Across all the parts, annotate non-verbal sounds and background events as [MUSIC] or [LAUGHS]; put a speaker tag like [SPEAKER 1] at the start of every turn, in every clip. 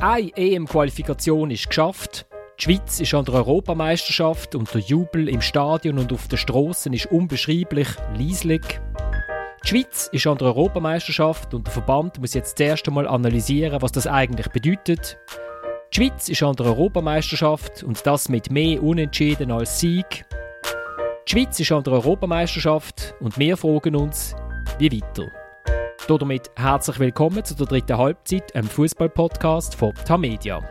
[SPEAKER 1] Eine EM-Qualifikation ist geschafft. Die Schweiz ist an der Europameisterschaft und der Jubel im Stadion und auf den Strassen ist unbeschreiblich leislich. Die Schweiz ist an der Europameisterschaft und der Verband muss jetzt zuerst einmal analysieren, was das eigentlich bedeutet. Die Schweiz ist an der Europameisterschaft und das mit mehr Unentschieden als Sieg. Die Schweiz ist an der Europameisterschaft und wir fragen uns, wie weiter. Damit herzlich willkommen zu der dritten Halbzeit, einem Fußball-Podcast von Tamedia.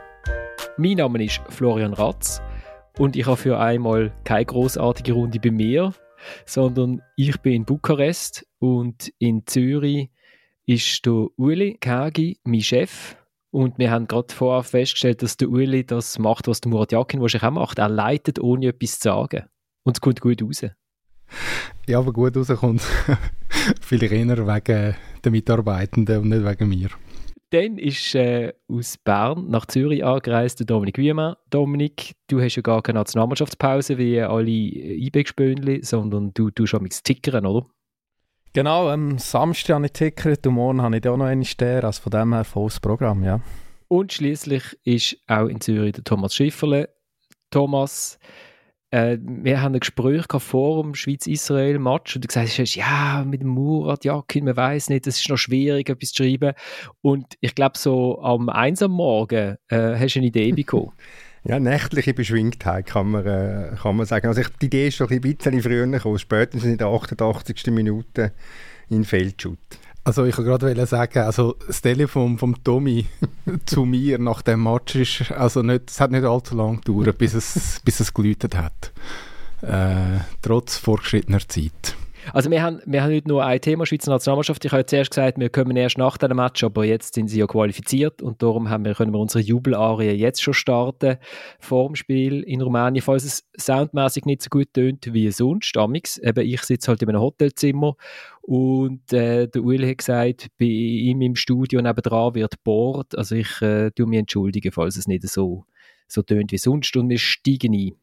[SPEAKER 1] Mein Name ist Florian Ratz und ich habe für einmal keine großartige Runde bei mir, sondern ich bin in Bukarest und in Zürich ist der Uli Kagi, mein Chef. Und wir haben gerade vorher festgestellt, dass der Uli das macht, was der Murat Yakin wahrscheinlich auch macht. Er leitet, ohne etwas zu sagen. Und es kommt gut raus.
[SPEAKER 2] Ja, aber gut rauskommt [LAUGHS] vielleicht eher wegen der Mitarbeitenden und nicht wegen mir.
[SPEAKER 1] Dann ist äh, aus Bern nach Zürich angereist der Dominik Wiemann. Dominik, du hast ja gar keine Nationalmannschaftspause wie alle IB-Gespönli, sondern du tust schon mit tickern, oder?
[SPEAKER 3] Genau, am Samstag habe ich tickert und morgen habe ich auch noch einen Stern, also von dem her volles Programm, ja.
[SPEAKER 1] Und schließlich ist auch in Zürich der Thomas Schifferle. Thomas, äh, wir haben ein Gespräch vor dem Schweiz-Israel-Match und du gesagt hast, ja, mit dem Murat Jakin, man weiß nicht, es ist noch schwierig, etwas zu schreiben. Und ich glaube, so am 1 am Morgen äh, hast du eine Idee bekommen. [LAUGHS]
[SPEAKER 2] Ja, nächtliche Beschwingtheit kann man, äh, kann man sagen. Also ich, die Idee ist schon ein bisschen früher gekommen, spätestens in der 88. Minute in Feldschutt. Also ich wollte gerade sagen, also das Telefon vom Tommy [LAUGHS] zu mir nach dem Match ist, also nicht, es hat nicht allzu lange gedauert, bis es, bis es geläutet hat. Äh, trotz fortgeschrittener Zeit.
[SPEAKER 1] Also wir haben, wir haben nicht nur ein Thema Schweizer Nationalmannschaft. Ich habe zuerst gesagt, wir kommen erst nach dem Match, aber jetzt sind sie ja qualifiziert und darum haben wir, können wir unsere Jubelarie jetzt schon starten vor dem Spiel in Rumänien, falls es soundmäßig nicht so gut tönt wie sonst. Amix. Eben, ich sitze halt in einem Hotelzimmer und äh, der Uli hat gesagt, bei ihm im Studio nebenan wird bohrt. Also ich äh, tue mich entschuldigen, falls es nicht so, so tönt wie sonst und wir steigen ein.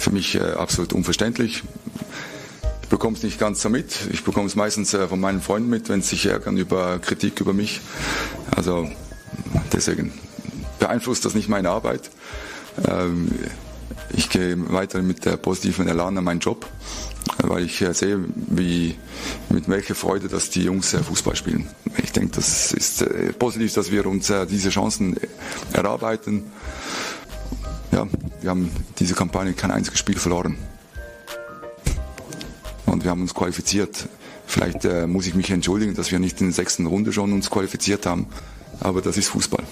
[SPEAKER 4] für mich äh, absolut unverständlich. Ich bekomme es nicht ganz so mit. Ich bekomme es meistens äh, von meinen Freunden mit, wenn sie sich ärgern über Kritik über mich. Also deswegen beeinflusst das nicht meine Arbeit. Ähm, ich gehe weiter mit der positiven Elan an meinen Job, weil ich äh, sehe, wie, mit welcher Freude dass die Jungs äh, Fußball spielen. Ich denke, das ist äh, positiv, dass wir uns diese Chancen erarbeiten ja, wir haben diese Kampagne kein einziges Spiel verloren. Und wir haben uns qualifiziert. Vielleicht muss ich mich entschuldigen, dass wir nicht in der sechsten Runde schon uns qualifiziert haben. Aber das ist Fußball.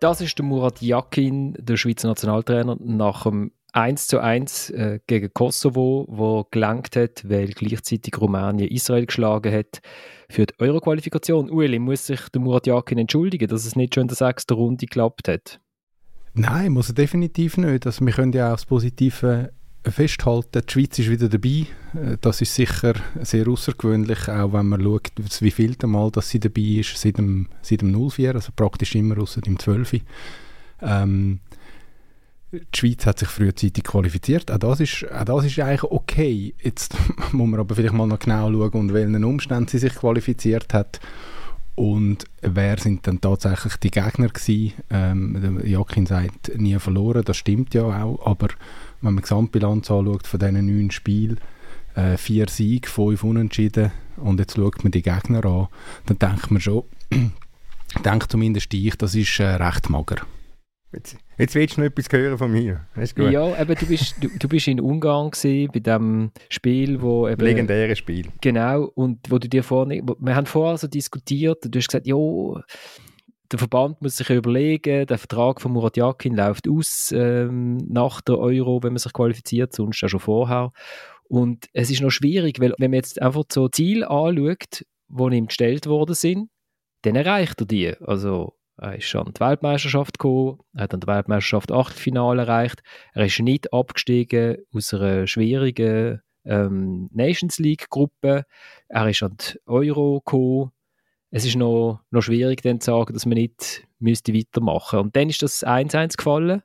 [SPEAKER 1] Das ist der Murat Yakin, der Schweizer Nationaltrainer, nach dem 1 zu 1 äh, gegen Kosovo, wo gelangt hat, weil gleichzeitig Rumänien Israel geschlagen hat für die Euro-Qualifikation. Ueli, muss sich der Murat Yakin entschuldigen, dass es nicht schon in der sechsten Runde geklappt hat?
[SPEAKER 2] Nein, muss er definitiv nicht. Also wir können ja auch das Positive festhalten, die Schweiz ist wieder dabei. Äh, das ist sicher sehr außergewöhnlich, auch wenn man schaut, wie viel Mal dass sie dabei ist, seit dem, seit dem 04, also praktisch immer außer dem 12. Ähm, die Schweiz hat sich frühzeitig qualifiziert. Auch das ist, auch das ist eigentlich okay. Jetzt [LAUGHS] muss man aber vielleicht mal noch genau schauen, unter welchen Umständen sie sich qualifiziert hat. Und wer sind dann tatsächlich die Gegner gewesen? Ähm, Joachim sagt, nie verloren, das stimmt ja auch, aber wenn man die Gesamtbilanz anschaut von diesen neun Spielen, äh, vier Siege, fünf Unentschieden und jetzt schaut man die Gegner an, dann denkt man schon, [CLEARS THROAT] denkt zumindest ich, das ist äh, recht mager. Jetzt, jetzt willst du noch etwas hören von mir.
[SPEAKER 1] Ja, eben, du, bist, du, du bist in Ungarn gewesen, bei dem Spiel, wo eben...
[SPEAKER 2] Legendäres Spiel.
[SPEAKER 1] Genau, und wo du dir vorne... Wir haben vorher so diskutiert du hast gesagt, ja, der Verband muss sich überlegen, der Vertrag von Murat Yakin läuft aus ähm, nach der Euro, wenn man sich qualifiziert, sonst ja schon vorher. Und es ist noch schwierig, weil wenn man jetzt einfach so Ziele anschaut, die ihm gestellt worden sind, dann erreicht er die. Also er ist an die Weltmeisterschaft gekommen, hat an der Weltmeisterschaft Achtelfinale erreicht. Er ist nicht abgestiegen aus einer schwierigen ähm, Nations League Gruppe. Er ist an die Euro gekommen. Es ist noch, noch schwierig dann zu sagen, dass man nicht müsste weitermachen Und dann ist das 1-1 gefallen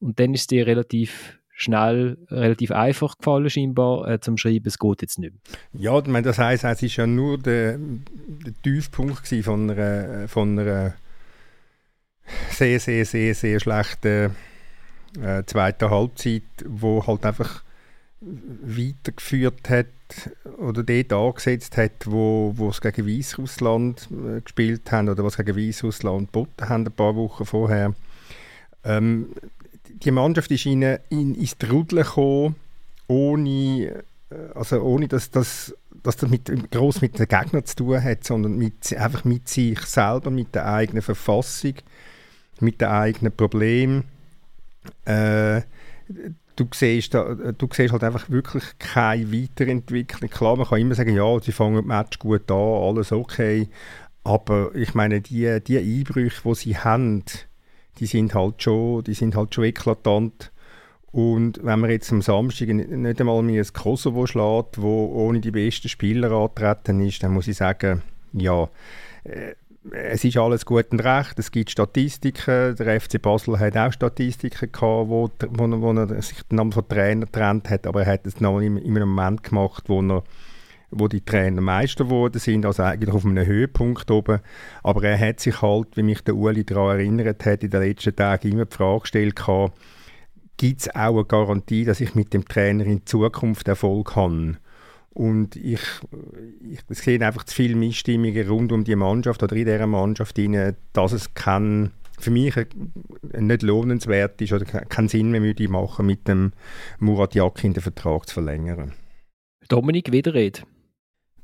[SPEAKER 1] und dann ist dir relativ schnell, relativ einfach gefallen scheinbar, äh, zum Schreiben, es geht jetzt nicht
[SPEAKER 5] mehr. Ja, ich meine, das heisst, es war ja nur der, der Tiefpunkt von einer, von einer sehr, sehr, sehr, sehr schlechten äh, zweiten Halbzeit, wo halt einfach weitergeführt hat oder dort angesetzt hat, wo, wo es gegen Weißrussland äh, gespielt haben oder was gegen Weißrussland geboten haben, ein paar Wochen vorher. Ähm, die Mannschaft ist in, in, ins Trudel gekommen, ohne, äh, also ohne dass, dass, dass das mit, gross mit den Gegnern zu tun hat, sondern mit, einfach mit sich selber, mit der eigenen Verfassung, mit den eigenen Problemen. Äh, du siehst, du siehst halt einfach wirklich keine Weiterentwicklung. Klar, man kann immer sagen, ja, sie fangen das Match gut an, alles okay. Aber ich meine, die, die Einbrüche, die sie haben, die sind halt schon, die sind halt schon eklatant. Und wenn man jetzt am Samstag nicht einmal mehr ein Kosovo schlägt, wo ohne die besten Spieler antreten ist, dann muss ich sagen, ja, äh, es ist alles gut und recht, es gibt Statistiken, der FC Basel hat auch Statistiken gehabt, wo, wo, wo er sich dann von Trainer getrennt hat, aber er hat es noch in, in einem Moment gemacht, wo er wo die Trainer Meister geworden sind, also eigentlich auf einem Höhepunkt oben. Aber er hat sich halt, wie mich der Uli daran erinnert hat, in den letzten Tagen immer die Frage gestellt, gibt es auch eine Garantie, dass ich mit dem Trainer in Zukunft Erfolg habe? Und ich, ich sehe einfach zu viele Missstimmungen rund um die Mannschaft oder in dieser Mannschaft, rein, dass es kein, für mich nicht lohnenswert ist oder keinen Sinn mehr würde machen, mit dem Murat Yakin den Vertrag zu verlängern.
[SPEAKER 1] Dominik, Widerrede.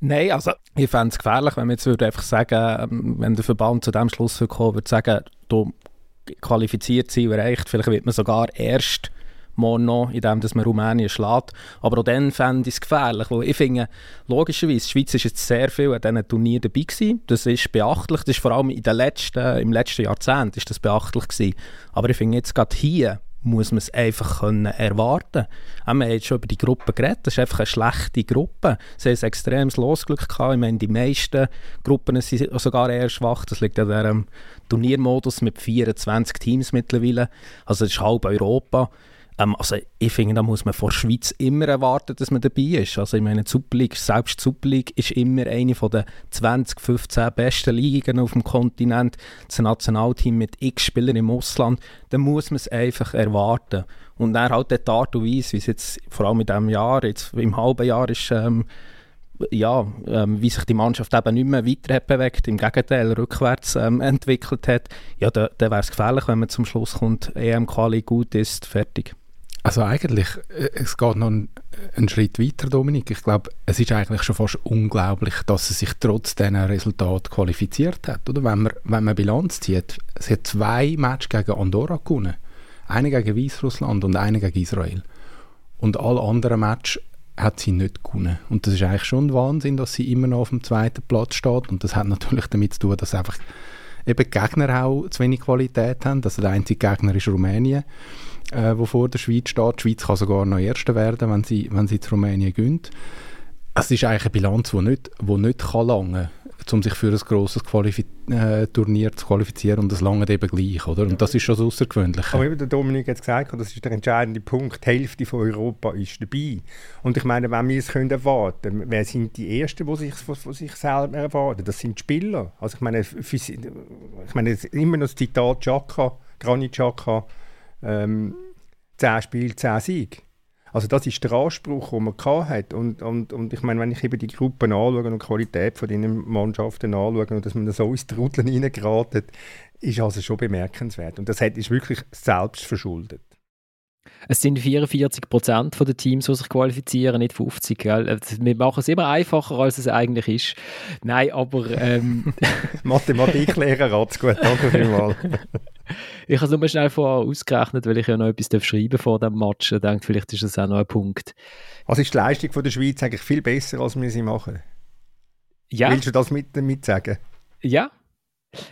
[SPEAKER 3] Nein, also ich fände es gefährlich, wenn man jetzt würde einfach sagen, ähm, wenn der Verband zu dem Schluss kommen würde, sagen, du qualifiziert sie erreicht, vielleicht wird man sogar erst morgen noch, indem man Rumänien schlägt. Aber auch dann fände ich es gefährlich, weil ich finde, logischerweise, die Schweiz ist jetzt sehr viel an diesen Turnieren dabei gewesen. Das ist beachtlich, das ist vor allem in den letzten, im letzten Jahrzehnt ist das beachtlich gewesen. Aber ich finde jetzt gerade hier, muss man es einfach können erwarten können. Wir haben jetzt schon über die Gruppe geredet, das ist einfach eine schlechte Gruppe. Sie haben ein extremes Losglück gehabt. Ich meine, die meisten Gruppen sind sogar eher schwach. Das liegt an diesem Turniermodus mit 24 Teams mittlerweile. Also das ist halb Europa. Ähm, also ich finde, da muss man vor der Schweiz immer erwarten, dass man dabei ist. Also ich meine, die selbst die Super League ist immer eine der 20, 15 besten Ligen auf dem Kontinent. Das Nationalteam mit x Spielern im Ausland, da muss man es einfach erwarten. Und dann halt die Art und Weise, wie es jetzt vor allem in diesem Jahr, jetzt im halben Jahr ist, ähm, ja, ähm, wie sich die Mannschaft eben nicht mehr weiter hat bewegt, im Gegenteil rückwärts ähm, entwickelt hat, ja, da, da wäre es gefährlich, wenn man zum Schluss kommt, EM-Quali gut ist, fertig.
[SPEAKER 2] Also eigentlich, äh, es geht noch einen, einen Schritt weiter, Dominik. Ich glaube, es ist eigentlich schon fast unglaublich, dass er sich trotz diesen Resultat qualifiziert hat. Oder? Wenn, man, wenn man Bilanz zieht, es hat zwei Matches gegen Andorra gewonnen. Eine gegen Weißrussland und eine gegen Israel. Und alle anderen Matches hat sie nicht gewonnen. Und das ist eigentlich schon Wahnsinn, dass sie immer noch auf dem zweiten Platz steht. Und das hat natürlich damit zu tun, dass einfach eben die Gegner auch zu wenig Qualität haben. Also der einzige Gegner ist Rumänien äh, wo vor der Schweiz steht. Die Schweiz kann sogar noch Erste werden, wenn sie, wenn sie zu Rumänien gönnt. Es ist eigentlich eine Bilanz, die nicht, die nicht kann lange um sich für ein grosses Qualifi äh, Turnier zu qualifizieren und das lange eben gleich, oder? Und das ist schon das Außergewöhnliche.
[SPEAKER 5] Aber wie der Dominik jetzt gesagt hat, das ist der entscheidende Punkt, die Hälfte von Europa ist dabei. Und ich meine, wenn wir es können erwarten wer sind die Ersten, die sich, die sich selber erwarten? Das sind die Spieler. Also ich meine, ich meine immer noch das Zitat Chaka, Granit Chaka, ähm, 10 Spiele, 10 Siege. Also das ist der Anspruch, den man hat. Und, und, und ich meine, wenn ich eben die Gruppen anschaue und die Qualität von diesen Mannschaften anschaue und dass man so ins Trudeln reingeraten, ist also schon bemerkenswert. Und das ist wirklich selbst verschuldet.
[SPEAKER 1] Es sind 44 Prozent der Teams, die sich qualifizieren, nicht 50. Gell? Wir machen es immer einfacher, als es eigentlich ist. Nein, aber... Ähm, [LAUGHS]
[SPEAKER 5] Mathematiklehrer hat es gut, danke vielmals. [LAUGHS]
[SPEAKER 1] ich habe es nur schnell vorher ausgerechnet, weil ich ja noch etwas schreiben vor dem Match. Ich denke, vielleicht ist das auch noch ein Punkt.
[SPEAKER 5] Also ist die Leistung von der Schweiz eigentlich viel besser, als wir sie machen?
[SPEAKER 1] Ja.
[SPEAKER 5] Willst du das mit, mit sagen?
[SPEAKER 1] Ja,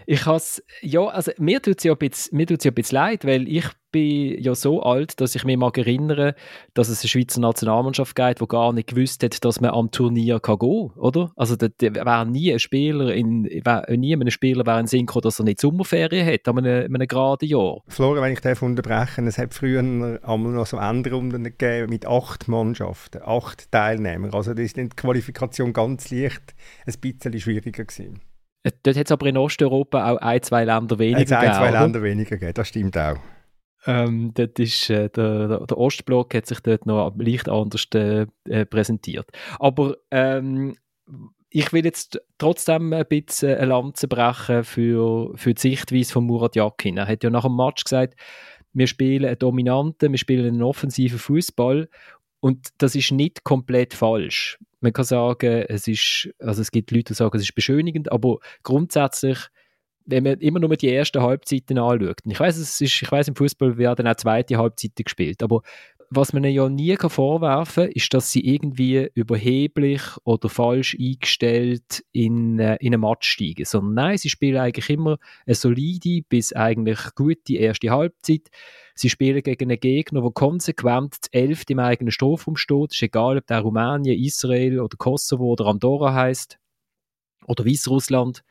[SPEAKER 1] Ich has, ja, also mir tut es ja, ein bisschen, mir tut's ja ein bisschen leid, weil ich bin ja so alt, dass ich mich mag erinnere, dass es eine Schweizer Nationalmannschaft gibt, die gar nicht gewusst hat, dass man am Turnier kann gehen kann, oder? Also da, wäre nie ein Spieler, in, wär, nie ein Spieler wäre in Sinn gekommen, dass er nicht Sommerferien hat, an einem, einem geraden Jahr.
[SPEAKER 5] Florian, wenn ich darf unterbrechen, es hat früher einmal noch so Endrunden gegeben mit acht Mannschaften, acht Teilnehmern. Also da ist die Qualifikation ganz leicht ein bisschen schwieriger gewesen.
[SPEAKER 1] Äh, dort hat es aber in Osteuropa auch ein, zwei Länder weniger
[SPEAKER 5] gegeben. Ein, zwei? Länder weniger gegeben, das stimmt auch.
[SPEAKER 1] Ähm, dort ist, äh, der, der, Ostblock hat sich dort noch leicht anders äh, äh, präsentiert. Aber ähm, ich will jetzt trotzdem ein bisschen eine Lanze brechen für, für die Sichtweise von Murat Yakin. Er hat ja nach dem Match gesagt, wir spielen einen dominanten, wir spielen einen offensiven Fußball und das ist nicht komplett falsch. Man kann sagen, es ist, also es gibt Leute, die sagen, es ist beschönigend, aber grundsätzlich, wenn man immer nur die ersten Halbzeiten anschaut, ich weiß, es ist, ich weiß, im Fußball werden auch zweite Halbzeiten gespielt, aber was man ja nie kann vorwerfen kann, ist, dass sie irgendwie überheblich oder falsch eingestellt in, äh, in einen Match steigen. Sondern nein, sie spielen eigentlich immer eine solide bis eigentlich gute erste Halbzeit. Sie spielen gegen einen Gegner, der konsequent das Elfte im eigenen Strafraum steht. Ist egal, ob der Rumänien, Israel oder Kosovo oder Andorra heißt oder Weißrussland.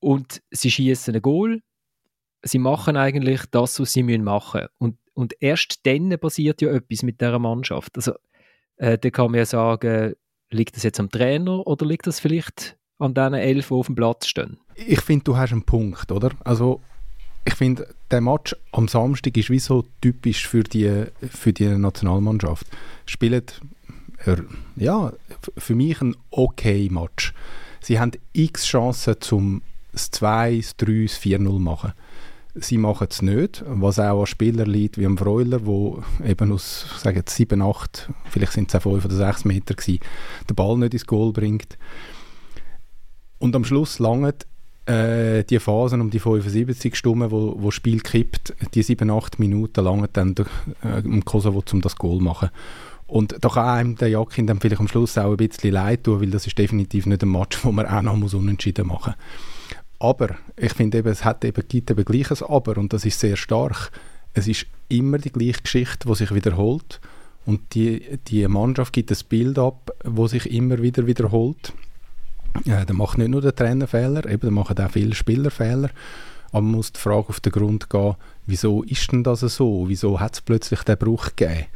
[SPEAKER 1] Und sie schießen ein Goal. Sie machen eigentlich das, was sie machen müssen. Und, und erst dann passiert ja etwas mit dieser Mannschaft. Also, äh, da kann man ja sagen, liegt das jetzt am Trainer oder liegt das vielleicht an diesen elf, die auf dem Platz stehen?
[SPEAKER 2] Ich finde, du hast einen Punkt, oder? Also ich finde, der Match am Samstag ist wie so typisch für die, für die Nationalmannschaft. Spielt, ja, für mich ein okay Match. Sie haben x Chancen zum 2, 3, 4-0 machen. Sie machen es nicht, was auch an Spielern liegt wie am Freuler, wo eben aus sagen 7, 8, vielleicht sind es auch 5 oder 6 Meter gewesen, den Ball nicht ins Goal bringt. Und am Schluss langt äh, die Phasen um die 75 Stunden, wo, das Spiel kippt, die 7, 8 Minuten lang dann äh, im Kosovo, um das Goal zu machen. Und da kann einem der Jakin dann vielleicht am Schluss auch ein bisschen leid tun, weil das ist definitiv nicht ein Match, wo man auch noch unentschieden machen muss. Aber ich finde es hat eben, gibt eben gleiches Aber und das ist sehr stark. Es ist immer die gleiche Geschichte, die sich wiederholt und die, die Mannschaft gibt ein Bild ab, wo sich immer wieder wiederholt. Ja, der macht nicht nur den Trainerfehler, eben, der macht auch viele Spielerfehler. Aber man muss die Frage auf den Grund gehen, wieso ist denn das so? Wieso hat es plötzlich den Bruch gegeben?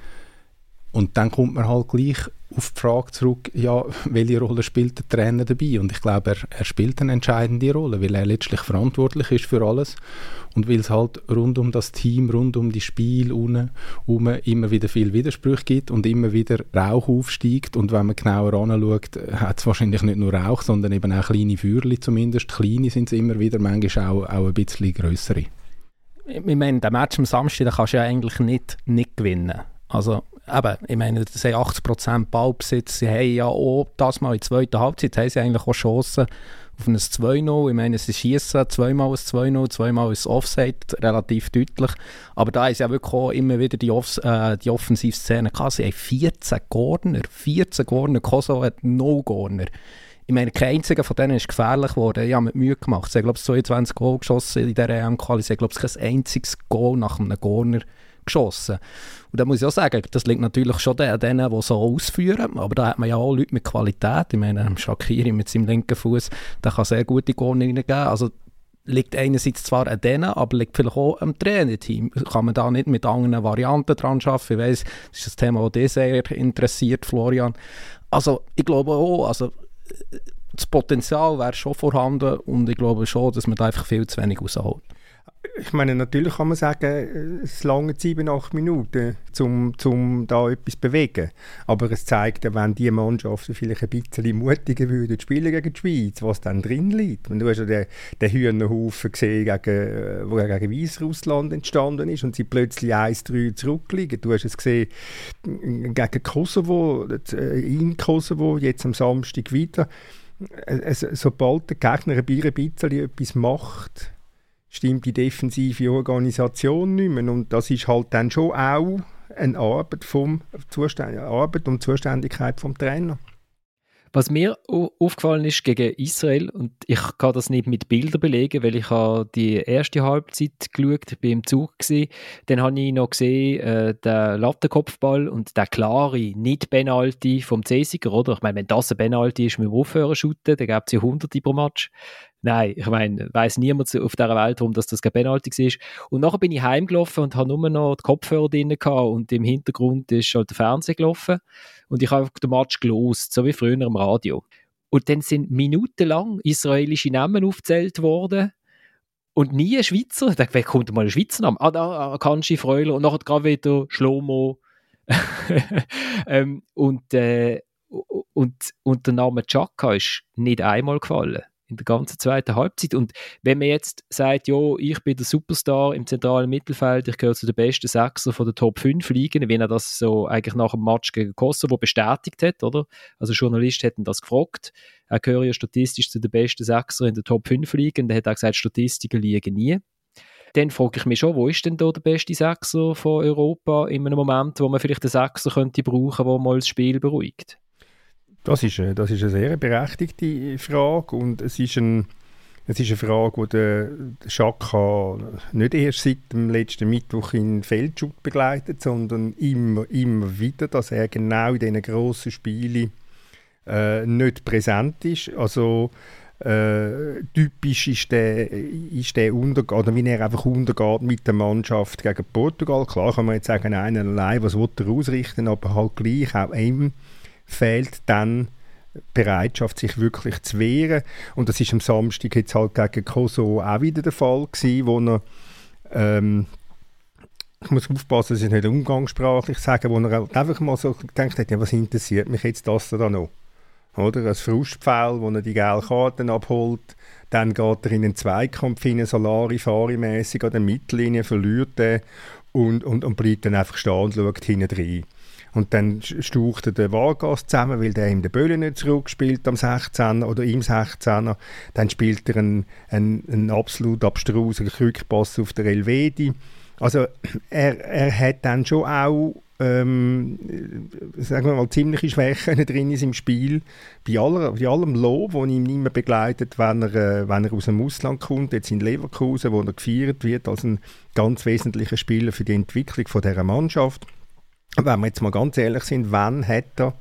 [SPEAKER 2] Und dann kommt man halt gleich auf die Frage zurück, ja, [LAUGHS] welche Rolle spielt der Trainer dabei? Und ich glaube, er, er spielt eine entscheidende Rolle, weil er letztlich verantwortlich ist für alles und weil es halt rund um das Team, rund um die Spiel um, immer wieder viel Widersprüche gibt und immer wieder Rauch aufsteigt und wenn man genauer anschaut, hat es wahrscheinlich nicht nur Rauch, sondern eben auch kleine Feuerchen zumindest. Kleine sind es immer wieder, manchmal auch, auch ein bisschen größere.
[SPEAKER 3] Ich meine, den Match am Samstag kannst du ja eigentlich nicht, nicht gewinnen. Also eben, ich meine, das sind 80% Ballbesitz. Sie haben ja auch das mal in der zweiten Halbzeit haben sie eigentlich auch Chancen auf ein 2-0. Ich meine, sie schießen zweimal ein 2-0, zweimal ein Offside, relativ deutlich. Aber da ist ja wirklich auch immer wieder die, Off äh, die gehabt. Sie haben 14 Corner, 14 Corner, Kosovo hat no Corner. Ich meine, kein einziger von denen ist gefährlich geworden. Ich habe mir Mühe gemacht. Sie haben, glaube ich, 22 Goal geschossen in dieser EM-Quali. Sie haben, glaube ich, kein einziges Goal nach einem Corner geschossen. Und da muss ich auch sagen, das liegt natürlich schon an denen, die so ausführen, aber da hat man ja auch Leute mit Qualität. Ich meine, Shakiri mit seinem linken Fuß, der kann sehr gute Gorne reingeben. Also liegt einerseits zwar an denen, aber liegt vielleicht auch am Trainerteam. Kann man da nicht mit anderen Varianten dran arbeiten? Ich weiss, das ist ein Thema, das dich sehr interessiert, Florian. Also ich glaube auch, also das Potenzial wäre schon vorhanden und ich glaube schon, dass man da einfach viel zu wenig rausholt
[SPEAKER 5] ich meine, natürlich kann man sagen, es lange sieben, acht Minuten, um zum da etwas zu bewegen. Aber es zeigt ja, wenn die Mannschaften vielleicht ein bisschen mutiger würden spielen gegen die Schweiz, was dann drin liegt. Und du hast ja den, den Hühnerhaufen gesehen, gegen, wo gegen Weißrussland entstanden ist und sie plötzlich 1-3 zurückliegen. Du hast es gesehen gegen Kosovo, äh, in Kosovo, jetzt am Samstag wieder. Sobald der Gegner ein bisschen etwas macht, stimmt die defensive Organisation nicht mehr. Und das ist halt dann schon auch eine Arbeit, vom Zuständ Arbeit und Zuständigkeit vom Trainer.
[SPEAKER 1] Was mir aufgefallen ist gegen Israel, und ich kann das nicht mit Bildern belegen, weil ich habe die erste Halbzeit geschaut, bin im Zug gewesen, dann habe ich noch gesehen, äh, den Lattenkopfball und der klare Nicht-Penalty vom Cäsiger, oder? Ich meine, wenn das ein Penalty ist mit dem Aufhören shooten, dann gibt es ja hunderte pro Match. Nein, ich meine, weiß niemand auf dieser Welt, warum das, das kein Penalty war. Und nachher bin ich heimgelaufen und habe nur noch die Kopfhörer drin gehabt und im Hintergrund ist halt der Fernseher gelaufen und ich habe den Match gelost, so wie früher im Radio. Und dann sind minutenlang israelische Namen aufgezählt worden und nie ein Schweizer. Da kommt mal ein Schweizer Name. Ah, da, Kanji Freuler und nachher gerade wieder Schlomo. [LAUGHS] ähm, und, äh, und, und der Name Chaka ist nicht einmal gefallen in der ganzen zweiten Halbzeit. Und wenn man jetzt sagt, ja, ich bin der Superstar im zentralen Mittelfeld, ich gehöre zu den besten Sechser von der Top 5 Ligen, wie er das so eigentlich nach dem Match gegen Kosovo bestätigt hat, oder? Also Journalist hätten das gefragt. Er gehört ja statistisch zu den besten Sechser in der Top 5 Ligen. Dann hat er gesagt, Statistiken liegen nie. Dann frage ich mich schon, wo ist denn da der beste Sechser von Europa in einem Moment, wo man vielleicht einen Sechser könnte brauchen, der mal das Spiel beruhigt?
[SPEAKER 5] Das ist, eine, das ist eine sehr berechtigte Frage und es ist, ein, es ist eine Frage, die der Schaka nicht erst seit dem letzten Mittwoch in Feldschutz begleitet, sondern immer, immer wieder, dass er genau in diesen grossen Spielen äh, nicht präsent ist. Also äh, typisch ist der, ist der Untergang, oder wie er einfach untergeht mit der Mannschaft gegen Portugal. Klar kann man jetzt sagen, einer allein, was will er ausrichten, aber halt gleich auch ihm fehlt dann Bereitschaft, sich wirklich zu wehren. Und das ist am Samstag jetzt halt gegen Kosovo auch wieder der Fall gewesen, wo er ähm, ich muss aufpassen, dass ich nicht umgangssprachlich sage, wo er halt einfach mal so gedacht hat, ja, was interessiert mich jetzt das da noch? Oder? Ein Frustpfeil, wo er die gelben Karten abholt, dann geht er in einen Zweikampf in Solari, Fari-mässig an der Mittellinie, verliert er und, und, und bleibt dann einfach stehen und schaut hinten rein. Und dann staucht er den Vargas zusammen, weil der ihm den Böllen nicht zurückspielt am 16er oder im 16er. Dann spielt er einen, einen, einen absolut abstrusen Rückpass auf der Elvedi. Also [CLEARS THROAT] er, er hat dann schon auch ähm, sagen wir mal, ziemliche Schwächen [LAUGHS] drin ist im Spiel. Bei, aller, bei allem Lob, das ihm immer begleitet, wenn er, äh, wenn er aus dem Ausland kommt, jetzt in Leverkusen, wo er gefeiert wird als ein ganz wesentlicher Spieler für die Entwicklung von dieser Mannschaft wenn wir jetzt mal ganz ehrlich sind, wann hat er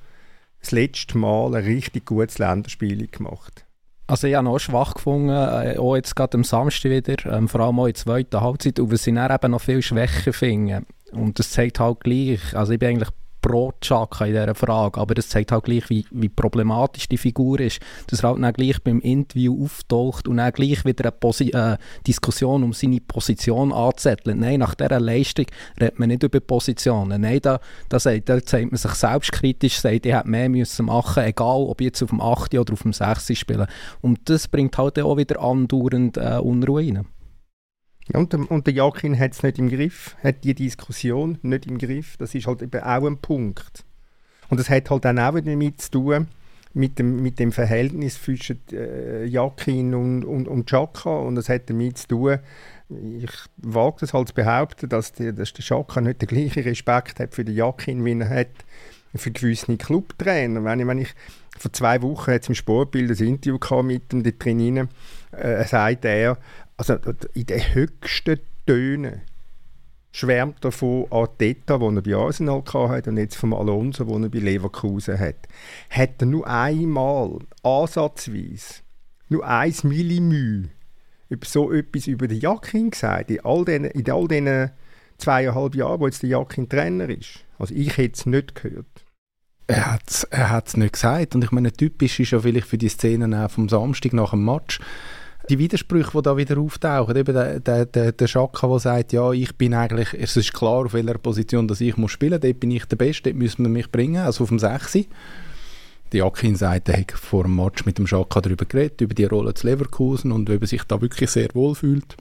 [SPEAKER 5] das letzte Mal ein richtig gutes Länderspiel gemacht?
[SPEAKER 3] Also ich habe auch schwach gefunden, äh, auch jetzt gerade am Samstag wieder, ähm, vor allem auch in der zweiten Halbzeit, und wir sind dann eben noch viel schwächer finden. Und das zeigt halt gleich, also ich bin eigentlich pro Chaka in dieser Frage, aber das zeigt halt gleich, wie, wie problematisch die Figur ist, dass er halt dann gleich beim Interview auftaucht und dann gleich wieder eine Posi äh, Diskussion um seine Position anzettelt. Nein, nach dieser Leistung redet man nicht über Positionen. Nein, da, da, sagt, da zeigt man sich selbstkritisch, sagt, ich hätte mehr müssen machen egal ob ich jetzt auf dem 8. oder auf dem 6. spiele. Und das bringt halt auch wieder andauernd äh, Unruhe rein.
[SPEAKER 5] Ja, und, der, und der Jakin hat es nicht im Griff, hat die Diskussion nicht im Griff. Das ist halt eben auch ein Punkt. Und das hat halt dann auch wieder damit zu tun, mit dem, mit dem Verhältnis zwischen äh, Jakin und, und, und Chaka. Und das hat damit zu tun, ich wage das halt zu behaupten, dass, die, dass der Chaka nicht den gleichen Respekt hat für den Jakin, wie er hat für gewisse Clubtrainer. Wenn ich, wenn ich vor zwei Wochen jetzt im Sportbild ein Interview mit ihm da drin, äh, sagt er, also in den höchsten Tönen schwärmt er von Arteta, den er bei Arsenal hatte, und jetzt vom Alonso, den er bei Leverkusen hat. Hat er nur einmal, ansatzweise, nur ein Millimü über so etwas über den Jakin gesagt, in all diesen, in all diesen zweieinhalb Jahren, wo jetzt der Jakin Trainer ist. Also ich hätte es nicht gehört.
[SPEAKER 2] Er hat es er nicht gesagt. Und ich meine, typisch ist ja vielleicht für die Szenen auch vom Samstag nach dem Match, die Widersprüche, die da wieder auftauchen, eben der, der, der, der der sagt, ja, ich bin eigentlich, es ist klar, auf welcher Position dass ich muss spielen muss, dort bin ich der Beste, dort müssen wir mich bringen, also auf dem 6. Die Akin sagt, er hat vor dem Match mit dem Schaka darüber geredet, über die Rolle zu Leverkusen und ob er sich da wirklich sehr wohl fühlt.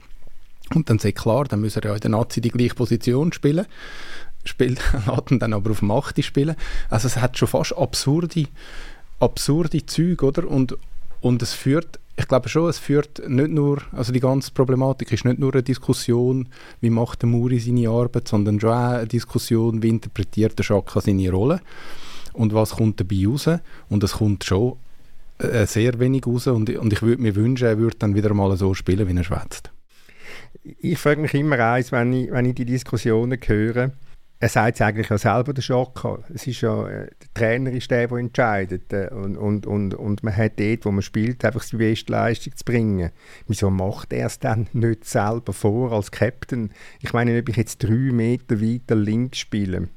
[SPEAKER 2] Und dann sagt klar, dann muss er ja in der Nazi die gleiche Position spielen, spielt, lässt [LAUGHS] ihn dann aber auf dem 8. spielen. Also es hat schon fast absurde, absurde Züge, oder? Und, und es führt ich glaube schon, es führt nicht nur, also die ganze Problematik ist nicht nur eine Diskussion, wie macht der Muri seine Arbeit, sondern schon auch eine Diskussion, wie interpretiert der Schaka seine Rolle und was kommt dabei raus. Und es kommt schon äh, sehr wenig raus und, und ich würde mir wünschen, er würde dann wieder mal so spielen, wie er schwätzt.
[SPEAKER 5] Ich frage mich immer eins, wenn ich, wenn ich die Diskussionen höre, er sagt es eigentlich ja selber, der Schaka. Es ist ja, äh, der Trainer ist der, der entscheidet. Äh, und, und, und, und man hat dort, wo man spielt, einfach die beste Leistung zu bringen. Wieso macht er es dann [LAUGHS] nicht selber vor als Captain? Ich meine, ob ich jetzt drei Meter weiter links spiele.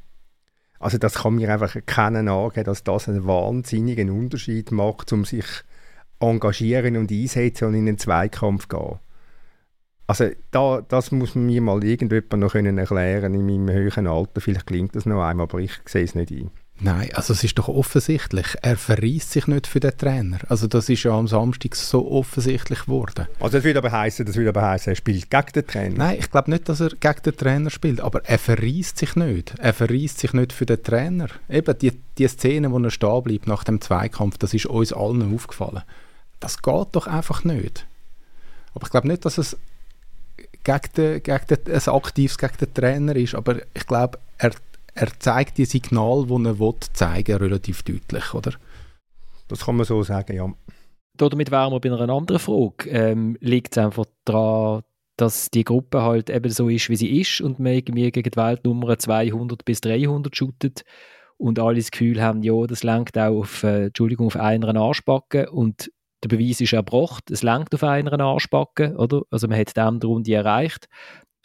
[SPEAKER 5] Also das kann mir einfach keinen angeben, dass das einen wahnsinnigen Unterschied macht, um sich engagieren und einsetzen und in einen Zweikampf gehen. Also da, das muss mir mal irgendjemand noch können erklären in meinem höheren Alter. Vielleicht klingt das noch einmal, aber ich sehe es nicht ein.
[SPEAKER 2] Nein, also es ist doch offensichtlich. Er verreist sich nicht für den Trainer. Also das ist ja am Samstag so offensichtlich geworden.
[SPEAKER 5] Also das würde aber heißen, das würde aber heißen, er spielt gegen den Trainer.
[SPEAKER 2] Nein, ich glaube nicht, dass er gegen den Trainer spielt, aber er verreist sich nicht. Er verreist sich nicht für den Trainer. Eben die, die Szene, wo er stehen bleibt nach dem Zweikampf, das ist uns allen aufgefallen. Das geht doch einfach nicht. Aber ich glaube nicht, dass es gegen den, gegen den, ein aktives gegen den Trainer ist, aber ich glaube, er, er zeigt die Signal, die er will, zeigen, relativ deutlich, oder?
[SPEAKER 5] Das kann man so sagen, ja.
[SPEAKER 1] Damit wären wir bei einer anderen Frage. Ähm, liegt es einfach daran, dass die Gruppe halt eben so ist, wie sie ist und man irgendwie gegen die Weltnummer 200 bis 300 shootet und alle das Gefühl haben, ja, das lenkt auch auf, äh, Entschuldigung, auf einer Arschbacke und der Beweis ist erbracht, es lenkt auf einer Arschbacke, oder? Also man hat die Runde erreicht.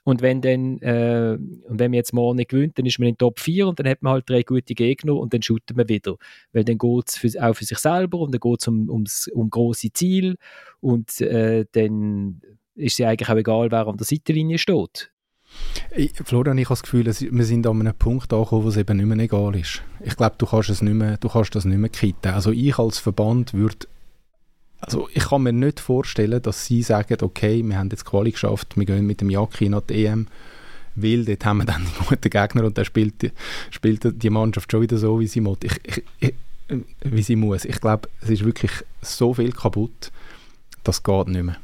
[SPEAKER 1] Und wenn, dann, äh, und wenn man jetzt morgen nicht gewinnt, dann ist man in Top 4 und dann hat man halt drei gute Gegner und dann shootet man wieder. Weil dann geht es auch für sich selber und dann geht es um, ums, um grosse Ziele und äh, dann ist es eigentlich auch egal, wer an der Seitenlinie steht.
[SPEAKER 2] Ich, Florian, ich habe das Gefühl, wir sind an einem Punkt angekommen, wo es eben nicht mehr egal ist. Ich glaube, du du kannst das nicht mehr kitten. Also ich als Verband würde also ich kann mir nicht vorstellen, dass sie sagen, okay, wir haben jetzt Quali geschafft, wir gehen mit dem Jacki nach die EM, weil dort haben wir dann einen guten Gegner und der spielt, spielt die Mannschaft schon wieder so, wie sie. Ich, ich, ich, wie sie muss. Ich glaube, es ist wirklich so viel kaputt, das geht nicht mehr.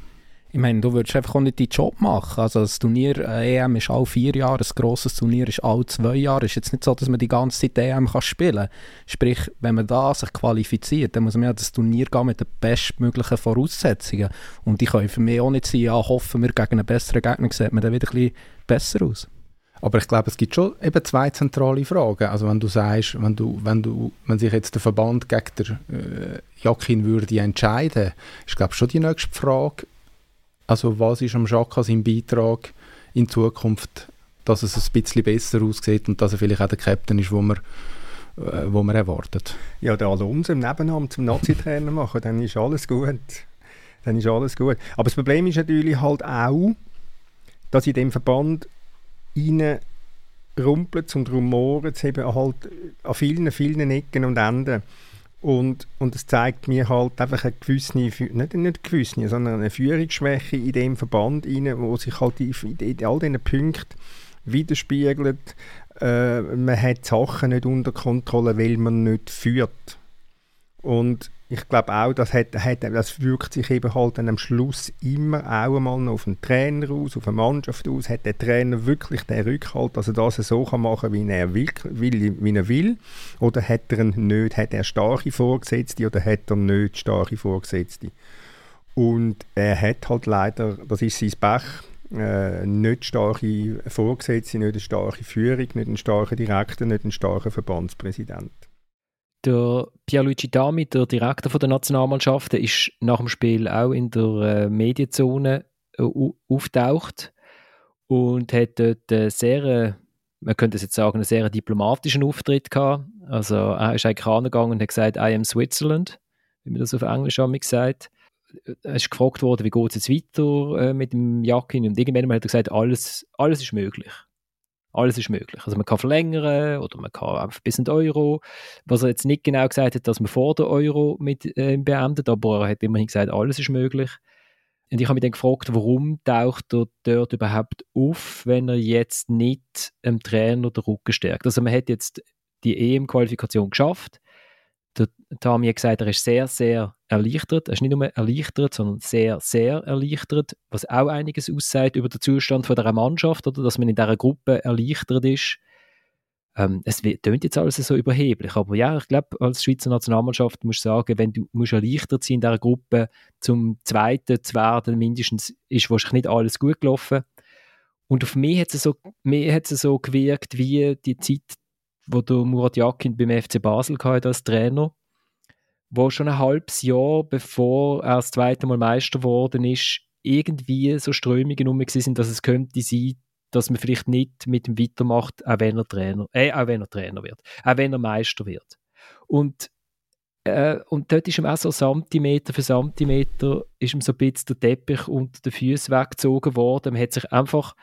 [SPEAKER 3] Ich meine, du würdest einfach auch nicht deinen Job machen. Also das Turnier äh, EM ist alle vier Jahre, ein grosses Turnier ist alle zwei Jahre. Es ist jetzt nicht so, dass man die ganze Zeit EM kann spielen kann. Sprich, wenn man da sich qualifiziert, dann muss man ja das Turnier gehen mit den bestmöglichen Voraussetzungen. Und die können für mich auch nicht sein, ja, hoffen wir gegen einen besseren Gegner, sieht man dann wieder ein bisschen besser aus.
[SPEAKER 2] Aber ich glaube, es gibt schon eben zwei zentrale Fragen. Also wenn du sagst, wenn, du, wenn, du, wenn sich jetzt der Verband gegen den äh, Jakin würde entscheiden, ist glaube schon die nächste Frage, also was ist am Jacques sein Beitrag in Zukunft, dass es ein bisschen besser aussieht und dass er vielleicht auch der Captain ist, wo man, äh, wo man erwartet?
[SPEAKER 5] Ja, der Alonso im Nebenamt zum Nazi-Trainer machen, dann ist alles gut. Dann ist alles gut. Aber das Problem ist natürlich halt auch, dass in dem Verband rein rumpelt und rumoret eben halt an vielen, vielen Ecken und Enden. Und, und es zeigt mir halt einfach eine gewisse, nicht, nicht gewisse, sondern eine Führungsschwäche in dem Verband rein, wo sich halt in, in all diesen Punkten widerspiegelt. Äh, man hat Sachen nicht unter Kontrolle, weil man nicht führt. Und ich glaube auch, das, hat, hat, das wirkt sich eben halt dann am Schluss immer auch einmal auf den Trainer aus, auf eine Mannschaft aus. Hat der Trainer wirklich den Rückhalt, dass er das so kann machen wie er will, wie er will? Oder hat er nicht, hat er starke Vorgesetzte oder hat er nicht starke Vorgesetzte? Und er hat halt leider, das ist sein Pech, äh, nicht starke Vorgesetzte, nicht eine starke Führung, nicht einen starken Direktor, nicht einen starken Verbandspräsident.
[SPEAKER 1] Der Pierluigi Dami, der Direktor der Nationalmannschaft, ist nach dem Spiel auch in der äh, Medienzone äh, auftaucht und hat dort äh, sehr, man könnte es jetzt sagen, einen sehr diplomatischen Auftritt gehabt. Also er ist eigentlich angegangen und hat gesagt, I am Switzerland, wie man das auf Englisch haben gesagt. Er ist gefragt worden, wie geht es jetzt weiter mit dem Jakin und irgendwann hat er gesagt, alles, alles ist möglich. Alles ist möglich. Also man kann verlängern oder man kann einfach bis in den Euro. Was er jetzt nicht genau gesagt hat, dass man vor der Euro mit äh, beendet, aber er hat immerhin gesagt, alles ist möglich. Und ich habe mich dann gefragt, warum taucht er dort überhaupt auf, wenn er jetzt nicht dem Trainer den Rücken stärkt. Also man hat jetzt die EM-Qualifikation geschafft. Der Tami hat gesagt, er ist sehr, sehr erleichtert. Er ist nicht nur erleichtert, sondern sehr, sehr erleichtert, was auch einiges aussagt über den Zustand von der Mannschaft, oder dass man in dieser Gruppe erleichtert ist. Ähm, es tönt jetzt alles so überheblich, aber ja, ich glaube, als Schweizer Nationalmannschaft musst du sagen, wenn du musst erleichtert sein in dieser Gruppe, zum Zweiten zu werden, mindestens ist wahrscheinlich nicht alles gut gelaufen. Und auf mich hat es so, hat es so gewirkt, wie die Zeit, wo der Murat Yakin beim FC Basel hatte als Trainer, wo schon ein halbes Jahr bevor er das zweite Mal Meister geworden ist, irgendwie so Strömungen um sind, dass es könnte sein, dass man vielleicht nicht mit ihm weitermacht, auch wenn er Trainer, äh, auch wenn er Trainer wird, auch wenn er Meister wird. Und, äh, und dort ist ihm auch so Zentimeter für Zentimeter ist ihm so ein bisschen der Teppich unter den Füßen weggezogen worden. Man hat sich einfach